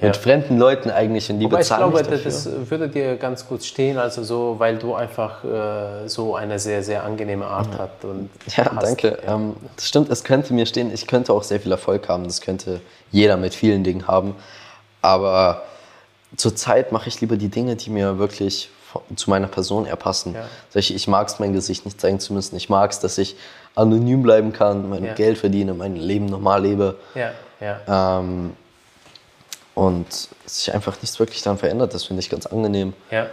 Mit fremden Leuten eigentlich und die Wobei ich bezahlen glaube, das würde dir ganz gut stehen, also so, weil du einfach äh, so eine sehr, sehr angenehme Art hast. Und Ja, hast. danke. Ähm, das stimmt, es könnte mir stehen, ich könnte auch sehr viel Erfolg haben, das könnte jeder mit vielen Dingen haben. Aber zurzeit mache ich lieber die Dinge, die mir wirklich zu meiner Person eher passen. Ja. Ich, ich mag es, mein Gesicht nicht zeigen zu müssen. Ich mag es, dass ich anonym bleiben kann, mein Ja. Geld verdiene, mein Leben normal lebe. Ja, ja, Ähm, und sich einfach nichts wirklich daran verändert. Das finde ich ganz angenehm. ja.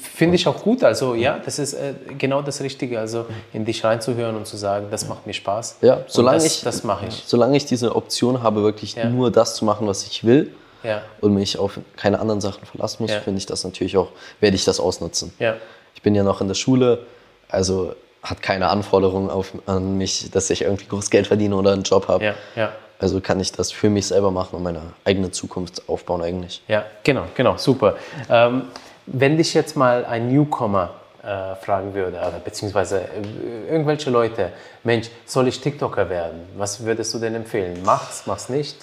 Finde ich auch gut. Also ja, das ist äh, genau das Richtige. Also in dich reinzuhören und zu sagen, das macht mir Spaß. Ja, solange das, ich, das mache ich. solange ich diese Option habe, wirklich Ja. nur das zu machen, was ich will, Ja, und mich auf keine anderen Sachen verlassen muss, Ja. finde ich das natürlich auch, werde ich das ausnutzen. ja, Ich bin ja noch in der Schule, also hat keine Anforderungen auf, an mich, dass ich irgendwie groß Geld verdiene oder einen Job habe. ja, ja. Also kann ich das für mich selber machen und meine eigene Zukunft aufbauen eigentlich. Ja, genau, genau, super. Ähm, wenn dich jetzt mal ein Newcomer äh, fragen würde, oder beziehungsweise äh, irgendwelche Leute, Mensch, soll ich TikToker werden? Was würdest du denn empfehlen? Mach's, mach's nicht?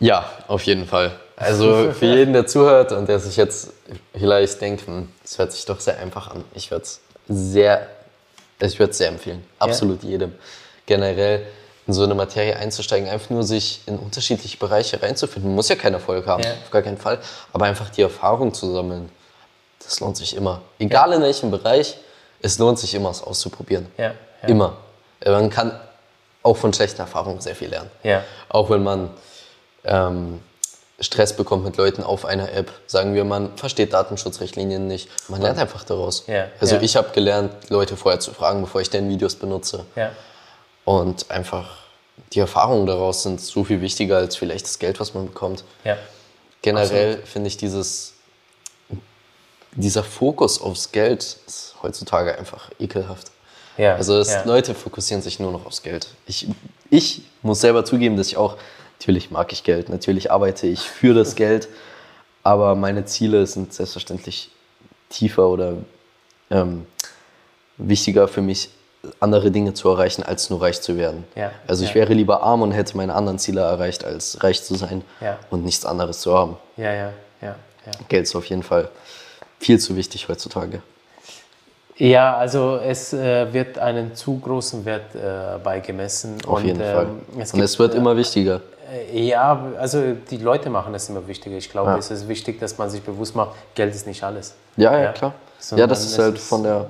Ja, auf jeden Fall. Also für jeden, der zuhört und der sich jetzt vielleicht denkt, hm, das hört sich doch sehr einfach an. Ich würde es sehr, ich würde es sehr empfehlen. Absolut jedem. Generell in so eine Materie einzusteigen, einfach nur sich in unterschiedliche Bereiche reinzufinden. Muss ja keinen Erfolg haben, Ja. auf gar keinen Fall. Aber einfach die Erfahrung zu sammeln, das lohnt sich immer. Egal in welchem Bereich, es lohnt sich immer, es auszuprobieren. Ja, ja. Immer. Man kann auch von schlechten Erfahrungen sehr viel lernen. Ja. Auch wenn man ähm, Stress bekommt mit Leuten auf einer App. Sagen wir, man versteht Datenschutzrichtlinien nicht. Man lernt einfach daraus. Ja, Also ja. ich habe gelernt, Leute vorher zu fragen, bevor ich deren Videos benutze. Und einfach die Erfahrungen daraus sind so viel wichtiger als vielleicht das Geld, was man bekommt. ja, Generell finde ich dieses, dieser Fokus aufs Geld ist heutzutage einfach ekelhaft. ja. Also es, ja. Leute fokussieren sich nur noch aufs Geld. Ich, ich muss selber zugeben, dass ich auch, natürlich mag ich Geld, natürlich arbeite ich für das Geld, aber meine Ziele sind selbstverständlich tiefer oder ähm, wichtiger für mich, andere Dinge zu erreichen, als nur reich zu werden. Ja, Also ich ja. wäre lieber arm und hätte meine anderen Ziele erreicht, als reich zu sein Ja. und nichts anderes zu haben. Ja, ja, ja, ja. Geld ist auf jeden Fall viel zu wichtig heutzutage. Ja, also es äh, wird einen zu großen Wert äh, beigemessen. Auf und, jeden Fall. ähm, es und gibt, es wird äh, immer wichtiger. Äh, Ja, also die Leute machen es immer wichtiger. Ich glaube, Ja. es ist wichtig, dass man sich bewusst macht, Geld ist nicht alles. Ja, ja, klar. Ja, Sondern das es ist halt von der,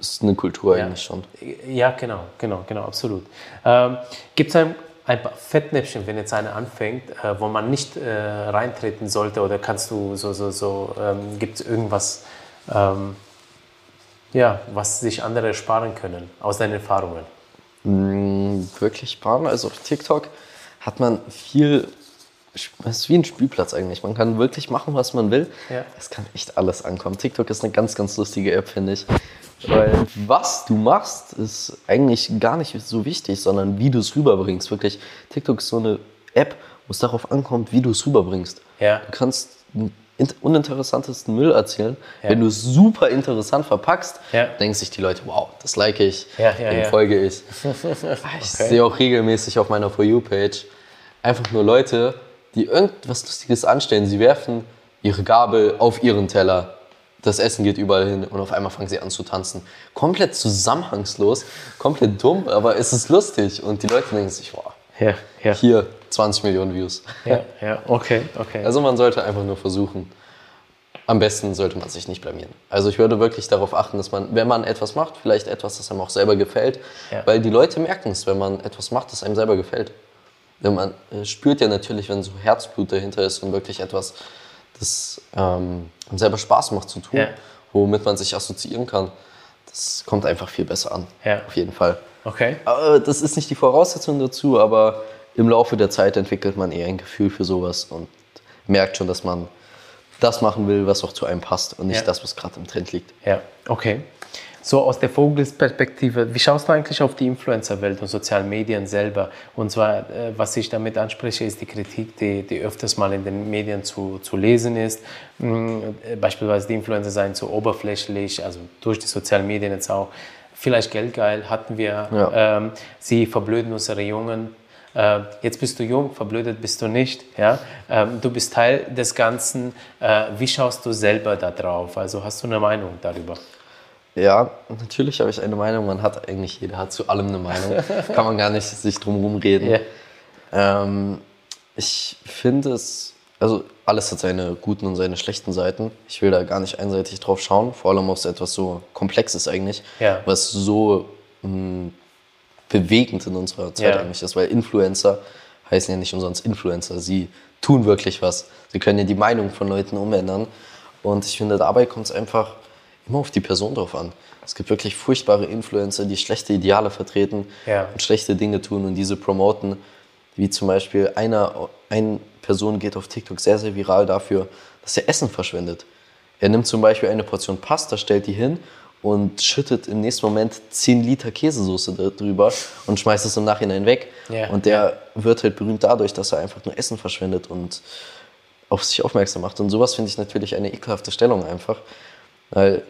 ist eine Kultur Ja. eigentlich schon. Ja, genau, genau, genau, absolut. Ähm, Gibt es ein, ein paar Fettnäpfchen, wenn jetzt einer anfängt, äh, wo man nicht äh, reintreten sollte? Oder kannst du so, so, so, ähm, gibt es irgendwas, ähm, ja, was sich andere sparen können, aus deinen Erfahrungen? Mm, Wirklich sparen. Also auf TikTok hat man viel, es ist wie ein Spielplatz eigentlich. Man kann wirklich machen, was man will. Ja. Es kann echt alles ankommen. TikTok ist eine ganz, ganz lustige App, finde ich. Weil was du machst, ist eigentlich gar nicht so wichtig, sondern wie du es rüberbringst. Wirklich, TikTok ist so eine App, wo es darauf ankommt, wie du es rüberbringst. Ja. Du kannst uninteressantesten Müll erzählen. Ja. Wenn du es super interessant verpackst, Ja. denken sich die Leute, wow, das like ich, Ja, dem folge ich. Ich sehe auch regelmäßig auf meiner For You-Page einfach nur Leute, die irgendwas Lustiges anstellen. Sie werfen ihre Gabel auf ihren Teller. Das Essen geht überall hin und auf einmal fangen sie an zu tanzen. Komplett zusammenhangslos, komplett dumm, aber es ist lustig und die Leute denken sich, boah, Ja, ja. hier 20 Millionen Views. Ja, ja, okay, okay. Also man sollte einfach nur versuchen. Am besten sollte man sich nicht blamieren. Also ich würde wirklich darauf achten, dass man, wenn man etwas macht, vielleicht etwas, das einem auch selber gefällt, Ja. weil die Leute merken es, wenn man etwas macht, das einem selber gefällt. Man äh, spürt ja natürlich, wenn so Herzblut dahinter ist und wirklich etwas, das ähm, selber Spaß macht zu tun, Ja. womit man sich assoziieren kann, das kommt einfach viel besser an. Ja. Auf jeden Fall. okay. Aber das ist nicht die Voraussetzung dazu, aber im Laufe der Zeit entwickelt man eher ein Gefühl für sowas und merkt schon, dass man das machen will, was auch zu einem passt und nicht Ja. das, was gerade im Trend liegt. Ja, okay. So aus der Vogelsperspektive, wie schaust du eigentlich auf die Influencer-Welt und sozialen Medien selber? Und zwar, äh, was ich damit anspreche, ist die Kritik, die, die öfters mal in den Medien zu, zu lesen ist. Mm, äh, Beispielsweise die Influencer seien zu oberflächlich, also durch die sozialen Medien jetzt auch. Vielleicht geldgeil hatten wir. Ja. Ähm, sie verblöden unsere Jungen. Äh, jetzt bist du jung, verblödet bist du nicht. Ja? Ähm, du bist Teil des Ganzen. Wie schaust du selber da drauf? Also hast du eine Meinung darüber? Ja, natürlich habe ich eine Meinung. Man hat eigentlich, jeder hat zu allem eine Meinung. Kann man gar nicht sich drum herum reden. Ja. Ähm, ich finde es, also alles hat seine guten und seine schlechten Seiten. Ich will da gar nicht einseitig drauf schauen, vor allem auf etwas so Komplexes eigentlich, Ja. was so mh, bewegend in unserer Zeit Ja. eigentlich ist, weil Influencer heißen ja nicht umsonst Influencer. Sie tun wirklich was. Sie können ja die Meinung von Leuten umändern. Und ich finde, dabei kommt es einfach immer auf die Person drauf an. Es gibt wirklich furchtbare Influencer, die schlechte Ideale vertreten Ja. und schlechte Dinge tun und diese promoten. Wie zum Beispiel einer, eine Person geht auf TikTok sehr, sehr viral dafür, dass er Essen verschwendet. Er nimmt zum Beispiel eine Portion Pasta, stellt die hin und schüttet im nächsten Moment 10 Liter Käsesoße drüber und schmeißt es im Nachhinein weg. Ja. Und der wird halt berühmt dadurch, dass er einfach nur Essen verschwendet und auf sich aufmerksam macht. Und sowas finde ich natürlich eine ekelhafte Stellung einfach, weil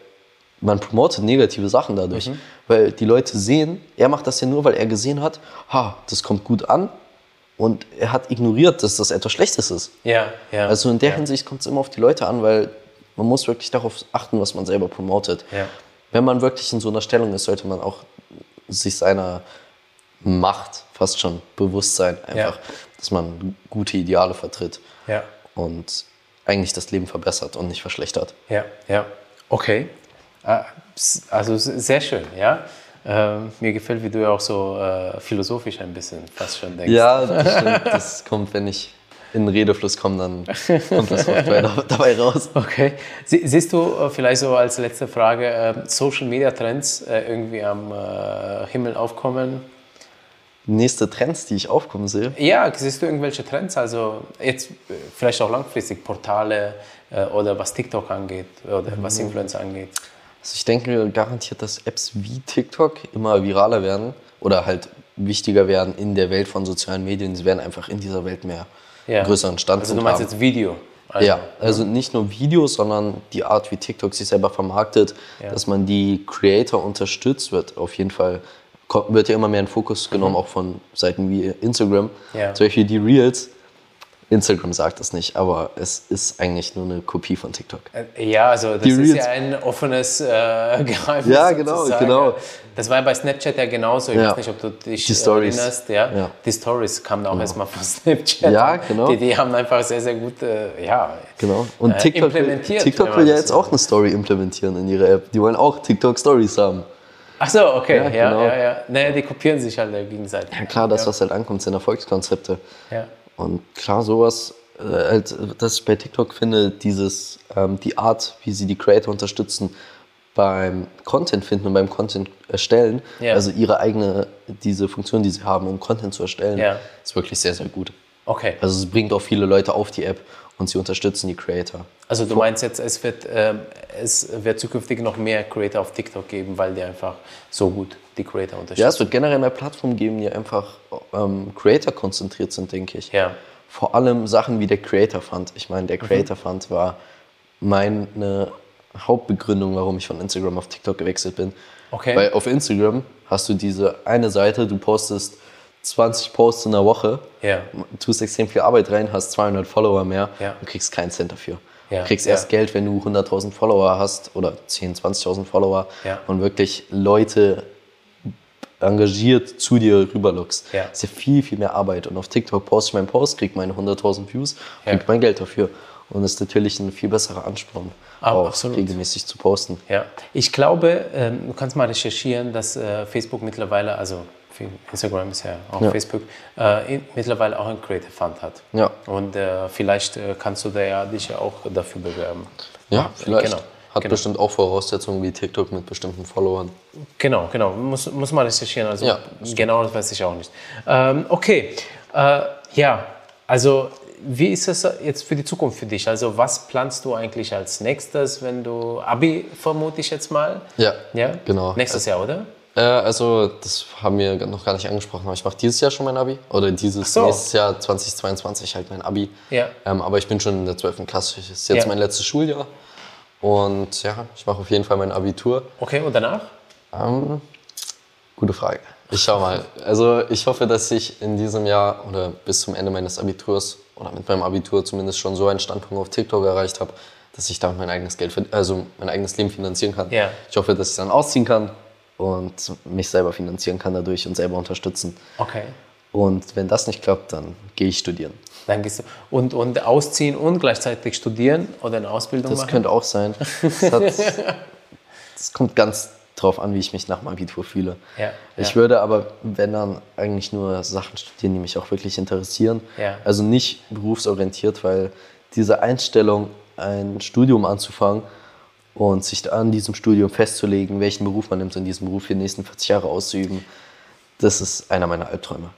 man promotet negative Sachen dadurch. Mhm. Weil die Leute sehen, er macht das ja nur, weil er gesehen hat, ha, das kommt gut an. Und er hat ignoriert, dass das etwas Schlechtes ist. Ja, ja. Also in der ja. Hinsicht kommt es immer auf die Leute an, weil man muss wirklich darauf achten, was man selber promotet. Ja. Wenn man wirklich in so einer Stellung ist, sollte man auch sich seiner Macht fast schon bewusst sein. Einfach, dass man gute Ideale vertritt Ja, und eigentlich das Leben verbessert und nicht verschlechtert. ja, ja. Okay. Ah, Also sehr schön, ja. Ähm, mir gefällt, wie du ja auch so äh, philosophisch ein bisschen fast schon denkst. Ja, das stimmt. Das kommt, wenn ich in den Redefluss komme, dann kommt das oft dabei- raus. Okay. Sie, siehst du äh, vielleicht so als letzte Frage äh, Social Media Trends äh, irgendwie am Himmel aufkommen? Nächste Trends, die ich aufkommen sehe. Ja, siehst du irgendwelche Trends? Also jetzt vielleicht auch langfristig Portale oder was TikTok angeht oder was Influencer angeht. Also ich denke garantiert, dass Apps wie TikTok immer viraler werden oder halt wichtiger werden in der Welt von sozialen Medien. Sie werden einfach in dieser Welt mehr Ja. größeren Also Standpunkt du meinst haben. jetzt Video? Also, ja, also nicht nur Videos, sondern die Art, wie TikTok sich selber vermarktet, Ja. dass man die Creator unterstützt, wird auf jeden Fall, wird ja immer mehr in Fokus genommen, auch von Seiten wie Instagram. Mhm. Ja. Zum Beispiel die Reels. Instagram sagt es nicht, aber es ist eigentlich nur eine Kopie von TikTok. Äh, Ja, also das Die ist Reels. ja ein offenes äh, Geheimnis. Ja, genau, sozusagen. genau. Das war bei Snapchat ja genauso. Ich Ja. weiß nicht, ob du dich Die Stories. erinnerst. Ja? Ja. Die Stories kamen auch erstmal von Snapchat. Ja, genau. Die, die haben einfach sehr, sehr gut äh, ja, Genau. Und äh, TikTok, will, implementiert. TikTok wenn will ja das jetzt auch eine Story implementieren in ihre App. Die wollen auch TikTok Stories haben. Ach so, okay. Ja, Ja, genau. ja, ja. Naja, die kopieren sich halt äh, gegenseitig. Ja klar, das, was halt ankommt, sind Erfolgskonzepte. Ja. Und klar, sowas, äh, halt, dass ich bei TikTok finde, dieses, ähm, die Art, wie sie die Creator unterstützen beim Content finden und beim Content erstellen, Ja. also ihre eigene, diese Funktion, die sie haben, um Content zu erstellen, Ja. ist wirklich sehr, sehr gut. Okay. Also es bringt auch viele Leute auf die App und sie unterstützen die Creator. Also du meinst jetzt, es wird, ähm, es wird zukünftig noch mehr Creator auf TikTok geben, weil die einfach so gut die Creator Ja, unterstützen. es wird generell mehr Plattformen geben, die einfach ähm, Creator konzentriert sind, denke ich. Ja. Vor allem Sachen wie der Creator Fund. Ich meine, Mhm. der Creator Fund war meine Hauptbegründung, warum ich von Instagram auf TikTok gewechselt bin. Okay. Weil auf Instagram hast du diese eine Seite, du postest 20 Posts in der Woche, Ja. tust extrem viel Arbeit rein, hast 200 Follower mehr Ja. und kriegst keinen Cent dafür. Ja, Du kriegst erst Geld, wenn du 100.000 Follower hast oder 10.000, 20.000 Follower und wirklich Leute engagiert zu dir rüberlockst. Ja. Das ist ja viel, viel mehr Arbeit. Und auf TikTok poste ich meinen Post, krieg meine 100.000 Views, Ja. krieg mein Geld dafür. Und das ist natürlich ein viel besserer Ansporn, auch absolut. regelmäßig zu posten. Ja, ich glaube, ähm, du kannst mal recherchieren, dass äh, Facebook mittlerweile, also Instagram ist ja auch Ja. Facebook, äh, in, mittlerweile auch ein Creative Fund hat. Ja. Und äh, vielleicht äh, kannst du da ja dich ja auch dafür bewerben. Ja, vielleicht. Genau. Hat genau. bestimmt auch Voraussetzungen wie TikTok mit bestimmten Followern. Genau, genau. Muss, muss man recherchieren. Also Ja, genau das weiß ich auch nicht. Ähm, okay, äh, ja, also wie ist es jetzt für die Zukunft für dich? Also was planst du eigentlich als nächstes, wenn du Abi vermute ich jetzt mal? Ja, Ja, genau. Nächstes Jahr, oder? Äh, also, das haben wir noch gar nicht angesprochen, aber ich mache dieses Jahr schon mein Abi. Oder dieses so. nächstes Jahr, 2022, halt mein Abi. Ja. Ähm, aber ich bin schon in der 12. Klasse. Das ist jetzt Ja. mein letztes Schuljahr. Und ja, ich mache auf jeden Fall mein Abitur. Okay, und danach? Ähm, gute Frage. Ich schau mal. Also, ich hoffe, dass ich in diesem Jahr oder bis zum Ende meines Abiturs oder mit meinem Abitur zumindest schon so einen Standpunkt auf TikTok erreicht habe, dass ich damit mein eigenes Geld, also mein eigenes Leben finanzieren kann. Ja. Ich hoffe, dass ich dann ausziehen kann und mich selber finanzieren kann dadurch und selber unterstützen. Okay. Und wenn das nicht klappt, dann gehe ich studieren. Dann gehst du und, und ausziehen und gleichzeitig studieren oder eine Ausbildung Das machen? könnte auch sein. Das, hat, das kommt ganz drauf an, wie ich mich nach dem Abitur fühle. Ja, Ich ja. würde aber, wenn dann, eigentlich nur Sachen studieren, die mich auch wirklich interessieren. Ja. Also nicht berufsorientiert, weil diese Einstellung, ein Studium anzufangen und sich an diesem Studium festzulegen, welchen Beruf man nimmt, in diesem Beruf für die nächsten 40 Jahre auszuüben, das ist einer meiner Albträume.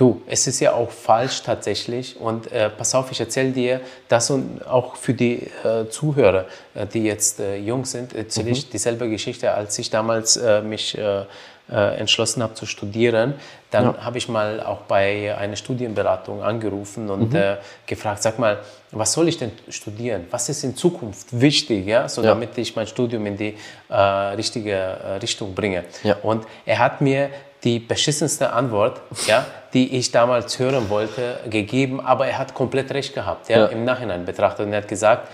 Du, es ist ja auch falsch tatsächlich. Und äh, pass auf, ich erzähle dir das und auch für die äh, Zuhörer, äh, die jetzt äh, jung sind, erzähle ich dieselbe Geschichte, als ich damals äh, mich äh, entschlossen habe zu studieren. Dann habe ich mal auch bei einer Studienberatung angerufen und äh, gefragt, sag mal, was soll ich denn studieren? Was ist in Zukunft wichtig, ja? so Ja. damit ich mein Studium in die richtige Richtung bringe? Ja. Und er hat mir die beschissenste Antwort, ja, die ich damals hören wollte, gegeben, aber er hat komplett recht gehabt, ja, Ja. im Nachhinein betrachtet. Und er hat gesagt,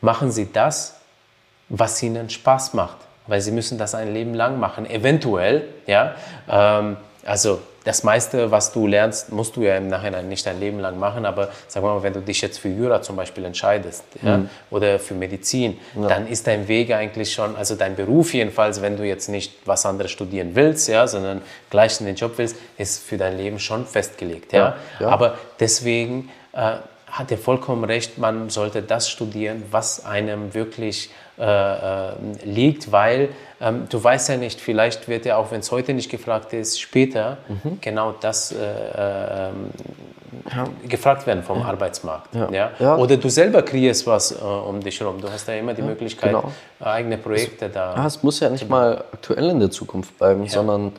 machen Sie das, was Ihnen Spaß macht, weil Sie müssen das ein Leben lang machen, eventuell, ja. Ähm, also das meiste, was du lernst, musst du ja im Nachhinein nicht dein Leben lang machen, aber sag mal, wenn du dich jetzt für Jura zum Beispiel entscheidest ja, oder für Medizin, dann ist dein Weg eigentlich schon, also dein Beruf jedenfalls, wenn du jetzt nicht was anderes studieren willst, ja, sondern gleich in den Job willst, ist für dein Leben schon festgelegt. Ja? Ja, ja. Aber deswegen äh, hat er vollkommen recht, man sollte das studieren, was einem wirklich äh, äh, liegt, weil ähm, du weißt ja nicht, vielleicht wird ja auch, wenn es heute nicht gefragt ist, später Mhm. genau das äh, äh, ähm, gefragt werden vom Arbeitsmarkt. Ja. Ja. Ja. Oder du selber kreierst was äh, um dich herum. Du hast ja immer die Möglichkeit, genau. eigene Projekte da. Ah, es muss ja nicht mal aktuell in der Zukunft bleiben, sondern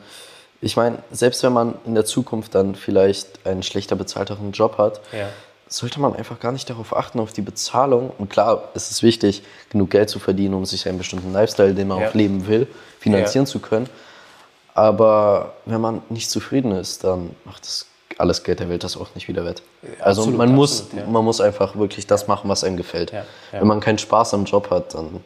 ich meine, selbst wenn man in der Zukunft dann vielleicht einen schlechter bezahlteren Job hat, Ja. Sollte man einfach gar nicht darauf achten, auf die Bezahlung. Und klar, es ist wichtig, genug Geld zu verdienen, um sich einen bestimmten Lifestyle, den man Ja. auch leben will, finanzieren Ja. zu können. Aber wenn man nicht zufrieden ist, dann macht das alles Geld der Welt das auch nicht wieder wett. Also absolut, man, muss, absolut, ja. man muss einfach wirklich das machen, was einem gefällt. Wenn man keinen Spaß am Job hat, dann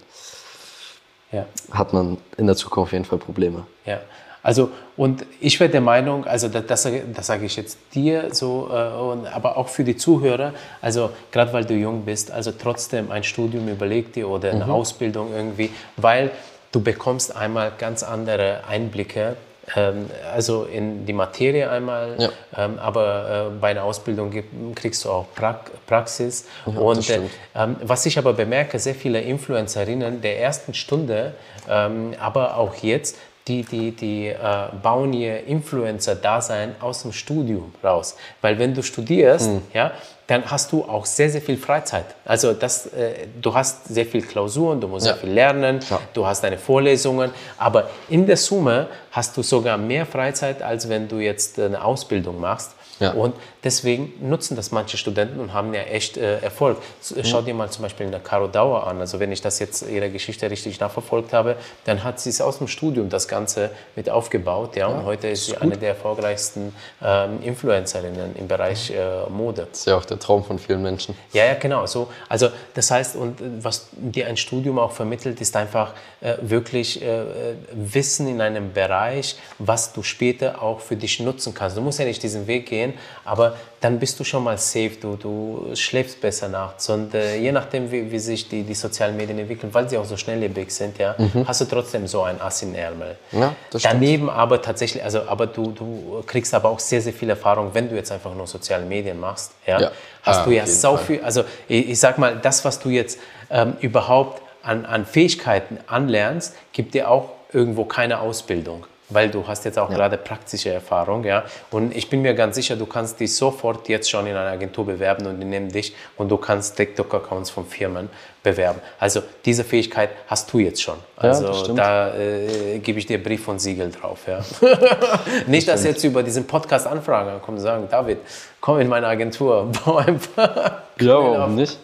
hat man in der Zukunft auf jeden Fall Probleme. Ja, also und ich wäre der Meinung, also das, das, sage- das sage ich jetzt dir so, äh, und, aber auch für die Zuhörer, also gerade weil du jung bist, also trotzdem ein Studium überleg dir oder Mhm. eine Ausbildung irgendwie, weil du bekommst einmal ganz andere Einblicke, ähm, also in die Materie einmal, Ja. ähm, aber äh, bei einer Ausbildung kriegst du auch Pra Praxis. das und äh, ähm, was ich aber bemerke, sehr viele Influencerinnen der ersten Stunde, ähm, aber auch jetzt, die, die, die äh, bauen ihr Influencer-Dasein aus dem Studium raus. Weil wenn du studierst, Hm. ja, dann hast du auch sehr, sehr viel Freizeit. Also das, äh, du hast sehr viel Klausuren, du musst Ja. sehr viel lernen, Klar. du hast deine Vorlesungen, aber in der Summe hast du sogar mehr Freizeit, als wenn du jetzt eine Ausbildung machst. Ja. Und deswegen nutzen das manche Studenten und haben ja echt äh, Erfolg. Mhm. Schau dir mal zum Beispiel eine Caro Dauer an. Also wenn ich das jetzt ihre Geschichte richtig nachverfolgt habe, dann hat sie es aus dem Studium das Ganze mit aufgebaut. Ja? Und heute ist, ist sie gut. eine der erfolgreichsten ähm, Influencerinnen im Bereich äh, Mode. Das ist ja auch der Traum von vielen Menschen. Ja, ja, genau. So, also das heißt, und äh, was dir ein Studium auch vermittelt, ist einfach äh, wirklich äh, Wissen in einem Bereich, was du später auch für dich nutzen kannst. Du musst ja nicht diesen Weg gehen, aber dann bist du schon mal safe, du, du schläfst besser nachts und äh, je nachdem, wie, wie sich die, die sozialen Medien entwickeln, weil sie auch so schnelllebig sind, ja, mhm. hast du trotzdem so ein Ass in Ärmel. Ja, Daneben stimmt. aber tatsächlich, also aber du, du kriegst aber auch sehr, sehr viel Erfahrung, wenn du jetzt einfach nur soziale Medien machst, ja, ja. hast ah, du ja so Fall. viel, also ich, ich, sag mal, das, was du jetzt ähm, überhaupt an, an Fähigkeiten anlernst, gibt dir auch irgendwo keine Ausbildung weil du hast jetzt auch ja. gerade praktische Erfahrung, ja. Und ich bin mir ganz sicher, du kannst dich sofort jetzt schon in einer Agentur bewerben und die nehmen dich und du kannst TikTok-Accounts von Firmen bewerben. Also diese Fähigkeit hast du jetzt schon. Also ja, da äh, gebe ich dir Brief und Siegel drauf, ja. Nicht, das dass jetzt über diesen Podcast Anfragen kommen und sagen, David, komm in meine Agentur, bau einfach. Warum nicht?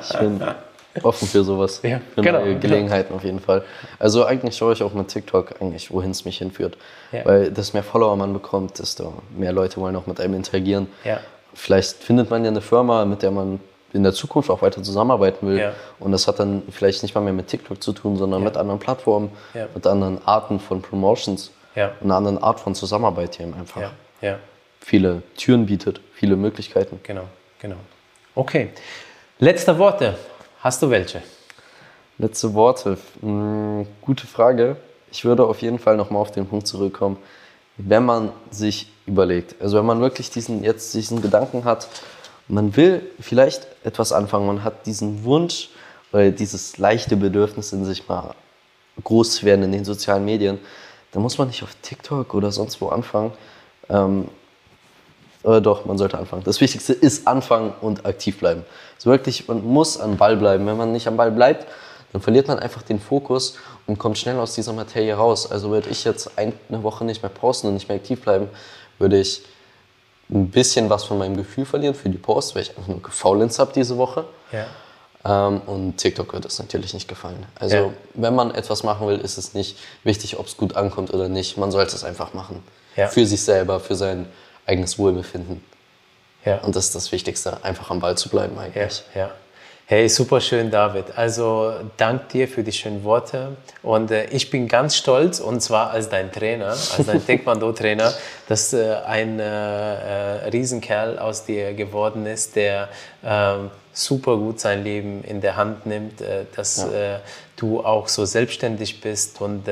Ich bin offen für sowas. Ja, für genau, neue Gelegenheiten genau. auf jeden Fall. Also eigentlich schaue ich auch mit TikTok eigentlich, wohin es mich hinführt. Ja. Weil desto mehr Follower man bekommt, desto mehr Leute wollen auch mit einem interagieren. Ja. Vielleicht findet man ja eine Firma, mit der man in der Zukunft auch weiter zusammenarbeiten will. Ja. Und das hat dann vielleicht nicht mal mehr mit TikTok zu tun, sondern mit anderen Plattformen, mit anderen Arten von Promotions und einer anderen Art von Zusammenarbeit, die ihm einfach viele Türen bietet, viele Möglichkeiten. Genau, genau. Okay. Letzte Worte Hast du welche? Letzte Worte. Hm, gute Frage. Ich würde auf jeden Fall nochmal auf den Punkt zurückkommen, wenn man sich überlegt, also wenn man wirklich diesen, jetzt diesen Gedanken hat, man will vielleicht etwas anfangen, man hat diesen Wunsch oder dieses leichte Bedürfnis in sich mal groß zu werden in den sozialen Medien, dann muss man nicht auf TikTok oder sonst wo anfangen. Ähm, äh, doch, man sollte anfangen. Das Wichtigste ist anfangen und aktiv bleiben. Also wirklich, man muss am Ball bleiben. Wenn man nicht am Ball bleibt, dann verliert man einfach den Fokus und kommt schnell aus dieser Materie raus. Also würde ich jetzt eine Woche nicht mehr posten und nicht mehr aktiv bleiben, würde ich ein bisschen was von meinem Gefühl verlieren für die Post, weil ich einfach nur gefaulenzt habe diese Woche. Ja. Ähm, und TikTok wird es natürlich nicht gefallen. Also ja. wenn man etwas machen will, ist es nicht wichtig, ob es gut ankommt oder nicht. Man sollte es einfach machen. Ja. Für sich selber, für sein eigenes Wohlbefinden. Ja. Und das ist das Wichtigste, einfach am Ball zu bleiben eigentlich. Ja, ja. Hey, super schön, David. Also dank dir für die schönen Worte. Und äh, ich bin ganz stolz, und zwar als dein Trainer, als dein Taekwondo-Trainer, dass äh, ein äh, äh, Riesenkerl aus dir geworden ist, der ähm, super gut sein Leben in der Hand nimmt, äh, dass ja. Äh, du auch so selbstständig bist und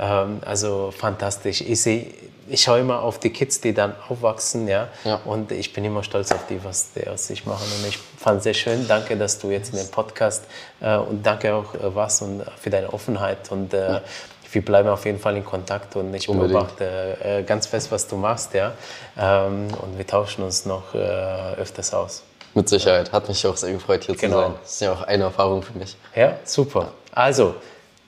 ähm, also fantastisch. Ich sehe ich schaue immer auf die Kids, die dann aufwachsen, ja? ja, und ich bin immer stolz auf die, was die aus sich machen. Und ich fand es sehr schön. Danke, dass du jetzt in dem Podcast äh, und danke auch äh, was und für deine Offenheit und äh, ja. wir bleiben auf jeden Fall in Kontakt und ich Unbedingt. beobachte äh, ganz fest, was du machst, ja, ähm, und wir tauschen uns noch äh, öfters aus. Mit Sicherheit. Hat mich auch sehr gefreut, hier genau. zu sein. Das ist ja auch eine Erfahrung für mich. Ja, super. Also,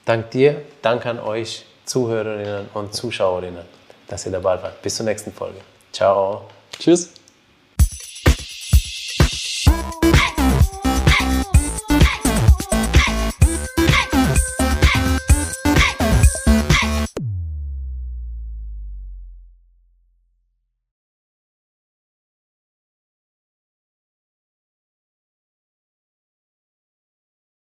dank dir, danke an euch Zuhörerinnen und Zuschauerinnen dass ihr dabei wart. Bis zur nächsten Folge. Ciao. Tschüss.